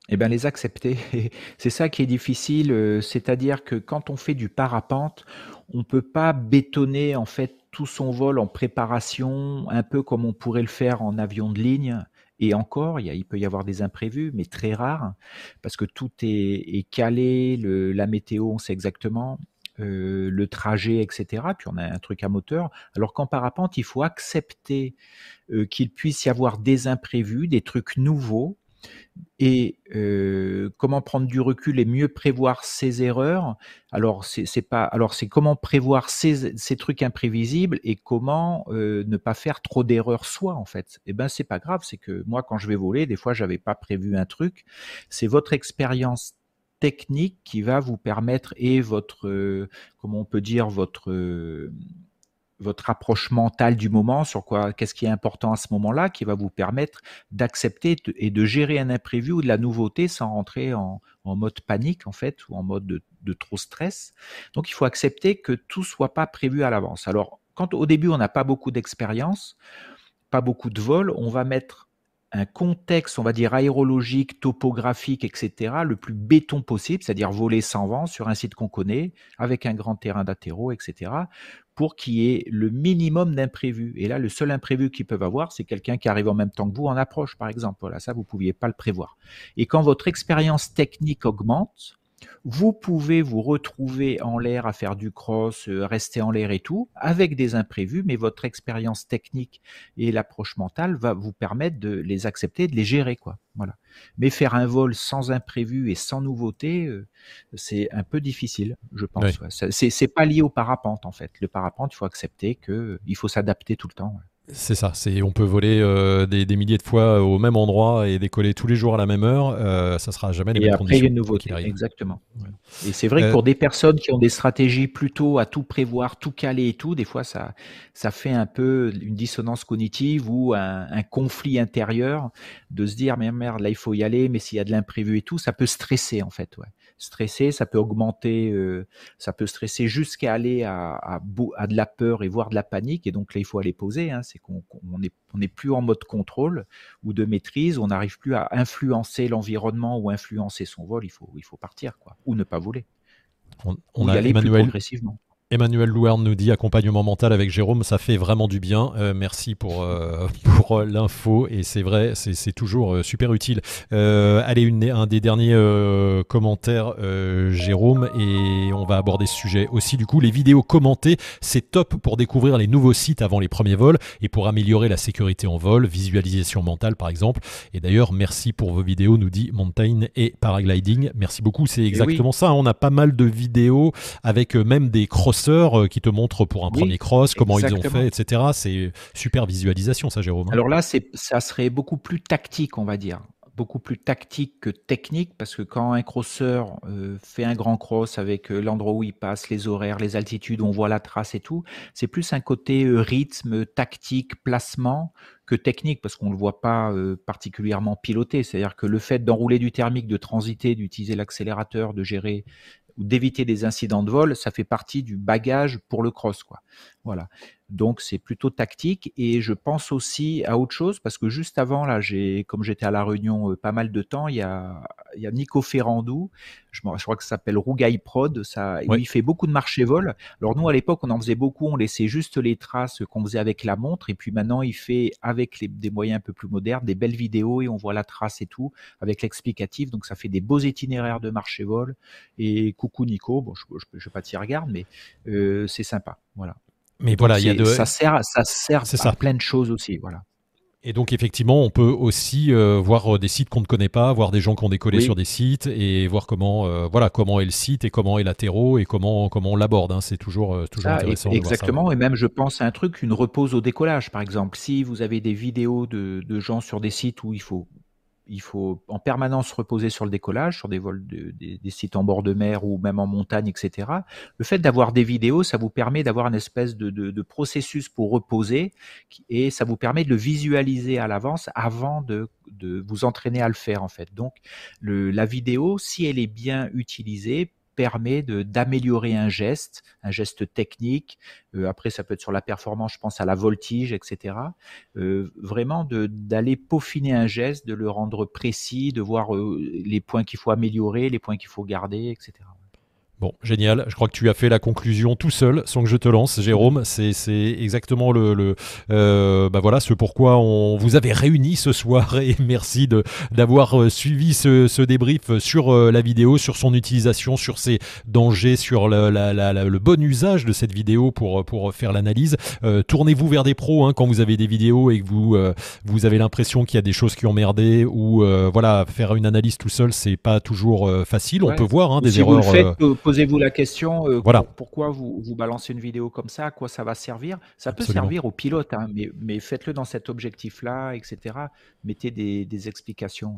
Eh bien, les accepter. C'est ça qui est difficile, c'est-à-dire que quand on fait du parapente, on ne peut pas bétonner en fait tout son vol en préparation, un peu comme on pourrait le faire en avion de ligne. Et encore, il, peut y avoir des imprévus, mais très rares, parce que tout est, calé, la météo, on sait exactement, euh, le trajet, etc. Puis on a un truc à moteur. Alors qu'en parapente, il faut accepter euh, qu'il puisse y avoir des imprévus, des trucs nouveaux, et euh, comment prendre du recul et mieux prévoir ses erreurs? Alors c'est pas alors c'est comment prévoir ces, trucs imprévisibles et comment euh, ne pas faire trop d'erreurs soi en fait. Eh ben c'est pas grave, c'est que moi quand je vais voler, des fois j'avais pas prévu un truc. C'est votre expérience technique qui va vous permettre et votre euh, comment on peut dire votre votre approche mentale du moment, sur quoi, qu'est-ce qui est important à ce moment-là, qui va vous permettre d'accepter et de gérer un imprévu ou de la nouveauté sans rentrer en, mode panique en fait ou en mode de, trop stress. Donc il faut accepter que tout soit pas prévu à l'avance. Alors quand au début on n'a pas beaucoup d'expérience, pas beaucoup de vol, on va mettre un contexte, on va dire aérologique, topographique, etc., le plus béton possible, c'est-à-dire voler sans vent sur un site qu'on connaît, avec un grand terrain d'atterro, etc., pour qu'il y ait le minimum d'imprévus. Et là, le seul imprévu qu'ils peuvent avoir, c'est quelqu'un qui arrive en même temps que vous en approche, par exemple. Voilà, ça, vous ne pouviez pas le prévoir. Et quand votre expérience technique augmente, vous pouvez vous retrouver en l'air à faire du cross, euh, rester en l'air et tout, avec des imprévus, mais votre expérience technique et l'approche mentale va vous permettre de les accepter, de les gérer, quoi. Voilà. Mais faire un vol sans imprévu et sans nouveauté, euh, c'est un peu difficile, je pense. C'est pas lié au parapente en fait. Le parapente, il faut accepter que il faut s'adapter tout le temps. C'est ça, c'est on peut voler euh, des, milliers de fois au même endroit et décoller tous les jours à la même heure, euh, ça sera jamais les et après, Il y a une nouveauté, exactement. Et c'est vrai que pour des personnes qui ont des stratégies plutôt à tout prévoir, tout caler et tout, des fois ça ça fait un peu une dissonance cognitive ou un, un conflit intérieur de se dire mais merde là il faut y aller, mais s'il y a de l'imprévu et tout, ça peut stresser en fait. Ouais stresser, ça peut augmenter, euh, ça peut stresser jusqu'à aller à, à, à, de la peur et voire de la panique. Et donc là, il faut aller poser. Hein, c'est qu'on n'est on plus en mode contrôle ou de maîtrise. On n'arrive plus à influencer l'environnement ou influencer son vol. Il faut, il faut partir, quoi, ou ne pas voler. On, on a y aller Emmanuel, progressivement. Emmanuel Louerne nous dit accompagnement mental avec Jérôme, ça fait vraiment du bien. Euh, merci pour, euh, pour euh, l'info et c'est vrai, c'est toujours super utile. allez, une, un des derniers commentaires, Jérôme, et on va aborder ce sujet aussi. Du coup, les vidéos commentées, c'est top pour découvrir les nouveaux sites avant les premiers vols et pour améliorer la sécurité en vol, visualisation mentale par exemple. Et d'ailleurs, merci pour vos vidéos, nous dit Mountain et Paragliding. Merci beaucoup, c'est eh exactement ça. On a pas mal de vidéos avec même des cross euh, qui te montrent pour un premier cross comment ils ont fait, etc. C'est super visualisation, ça, Jérôme. Alors là, ça serait beaucoup plus tactique, on va dire beaucoup plus tactique que technique parce que quand un crosseur euh, fait un grand cross avec euh, l'endroit où il passe, les horaires, les altitudes, on voit la trace et tout, c'est plus un côté rythme, tactique, placement que technique parce qu'on ne le voit pas particulièrement piloté. C'est-à-dire que le fait d'enrouler du thermique, de transiter, d'utiliser l'accélérateur, de gérer ou d'éviter des incidents de vol, ça fait partie du bagage pour le cross, quoi. Voilà. Donc c'est plutôt tactique et je pense aussi à autre chose parce que juste avant là, j'ai comme j'étais à la Réunion euh, pas mal de temps, il y a, il y a Nico Ferrandou, je, je crois que ça s'appelle Rougaille Prod, ça, il fait beaucoup de marché vol. Alors nous à l'époque on en faisait beaucoup, on laissait juste les traces qu'on faisait avec la montre et puis maintenant il fait avec les, des moyens un peu plus modernes des belles vidéos et on voit la trace et tout avec l'explicatif, donc ça fait des beaux itinéraires de marché vol et coucou Nico, bon je, je, je vais pas t'y regarder mais euh, c'est sympa, voilà. Mais voilà, il y a de... ça sert, ça sert à plein de choses aussi, voilà. Et donc effectivement, on peut aussi euh, voir euh, des sites qu'on ne connaît pas, voir des gens qui ont décollé sur des sites et voir comment euh, voilà comment est le site et comment est latéraux et comment comment on l'aborde. Hein. C'est toujours toujours intéressant. Exactement. Et même je pense à un truc, une repose au décollage, par exemple. Si vous avez des vidéos de, de gens sur des sites où il faut il faut en permanence reposer sur le décollage, sur des vols de, des, sites en bord de mer ou même en montagne, etc. Le fait d'avoir des vidéos, ça vous permet d'avoir une espèce de, de, processus pour reposer et ça vous permet de le visualiser à l'avance avant de, de, vous entraîner à le faire en fait. Donc le, la vidéo, si elle est bien utilisée, permet d'améliorer un geste, un geste technique. Euh, après, ça peut être sur la performance, je pense à la voltige, etc. Euh, vraiment d'aller peaufiner un geste, de le rendre précis, de voir euh, les points qu'il faut améliorer, les points qu'il faut garder, etc. Bon, génial. Je crois que tu as fait la conclusion tout seul, sans que je te lance, Jérôme. C'est exactement le, le euh, bah voilà, ce pourquoi on vous avait réuni ce soir. Et merci de d'avoir euh, suivi ce, ce, débrief sur euh, la vidéo, sur son utilisation, sur ses dangers, sur la, la, la, le bon usage de cette vidéo pour pour faire l'analyse. Euh, Tournez-vous vers des pros hein, quand vous avez des vidéos et que vous euh, vous avez l'impression qu'il y a des choses qui ont merdé ou voilà, faire une analyse tout seul, c'est pas toujours facile. On peut voir hein, des erreurs posez-vous la question euh, voilà. pourquoi vous, vous balancez une vidéo comme ça, à quoi ça va servir? Ça peut servir au pilote, hein, mais, mais faites-le dans cet objectif-là, etc. Mettez des, des explications.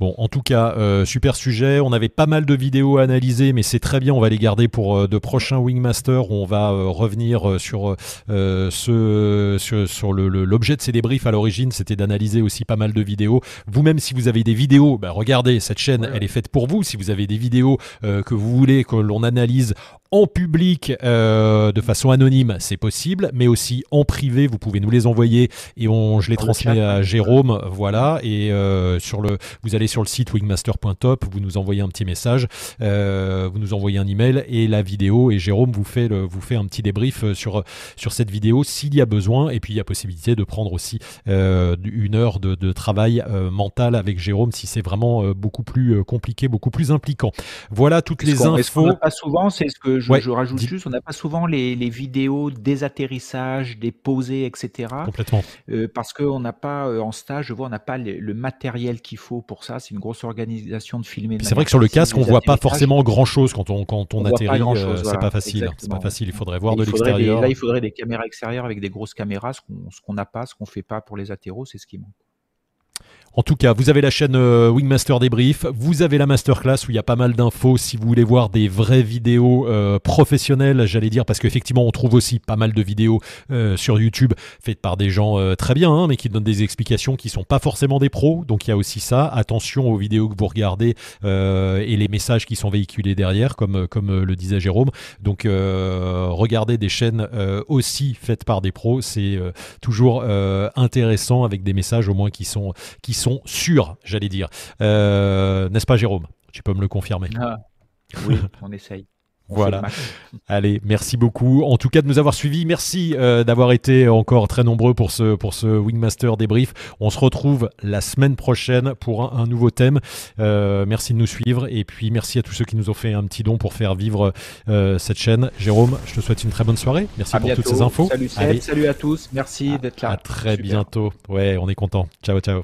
Bon, en tout cas, euh, super sujet. On avait pas mal de vidéos à analyser, mais c'est très bien. On va les garder pour euh, de prochains Wingmaster où on va euh, revenir sur ce sur, sur l'objet de ces débriefs à l'origine. C'était d'analyser aussi pas mal de vidéos. Vous-même, si vous avez des vidéos, bah, regardez cette chaîne, elle est faite pour vous. Si vous avez des vidéos que vous voulez que l'on analyse en public de façon anonyme, c'est possible, mais aussi en privé, vous pouvez nous les envoyer et on, je les transmets à Jérôme, voilà. Et sur le, vous allez sur le site wingmaster.top, vous nous envoyez un petit message, euh, vous nous envoyez un email et la vidéo et Jérôme vous fait, le, vous fait un petit débrief euh, sur, sur cette vidéo s'il y a besoin et puis il y a possibilité de prendre aussi euh, une heure de, de travail mental avec Jérôme si c'est vraiment beaucoup plus compliqué, beaucoup plus impliquant. Voilà toutes les infos. pas souvent, c'est ce que je, rajoute juste, on n'a pas souvent les, les, vidéos des atterrissages, des posées, etc. Complètement. Euh, parce qu'on n'a pas, euh, en stage, je vois, on n'a pas le, matériel qu'il faut pour ça. C'est une grosse organisation de filmer. C'est vrai que sur le casque, on voit pas forcément grand-chose quand on, quand on, atterrit. Euh, c'est pas facile. C'est pas facile. Il faudrait voir de l'extérieur. Là, il faudrait des caméras extérieures avec des grosses caméras, ce qu'on n'a pas, ce qu'on fait pas pour les atterros, c'est ce qui manque. En tout cas, vous avez la chaîne euh, Wingmaster Débrief, vous avez la masterclass où il y a pas mal d'infos si vous voulez voir des vraies vidéos euh, professionnelles, j'allais dire, parce qu'effectivement, on trouve aussi pas mal de vidéos euh, sur YouTube faites par des gens très bien, hein, mais qui donnent des explications qui sont pas forcément des pros. Donc il y a aussi ça. Attention aux vidéos que vous regardez et les messages qui sont véhiculés derrière, comme, comme le disait Jérôme. Donc regardez des chaînes aussi faites par des pros, c'est toujours intéressant avec des messages au moins qui sont, qui sont sont sûrs, j'allais dire. Euh, n'est-ce pas, Jérôme? Tu peux me le confirmer. Ah, oui, on essaye. Voilà. Allez, merci beaucoup. En tout cas, de nous avoir suivis. Merci euh, d'avoir été encore très nombreux pour ce, pour ce Wingmaster débrief. On se retrouve la semaine prochaine pour un, nouveau thème. Euh, merci de nous suivre. Et puis, merci à tous ceux qui nous ont fait un petit don pour faire vivre cette chaîne. Jérôme, je te souhaite une très bonne soirée. Merci pour toutes ces infos. Salut, salut à tous. Merci d'être là. À très bientôt. Ouais, on est content. Ciao, ciao.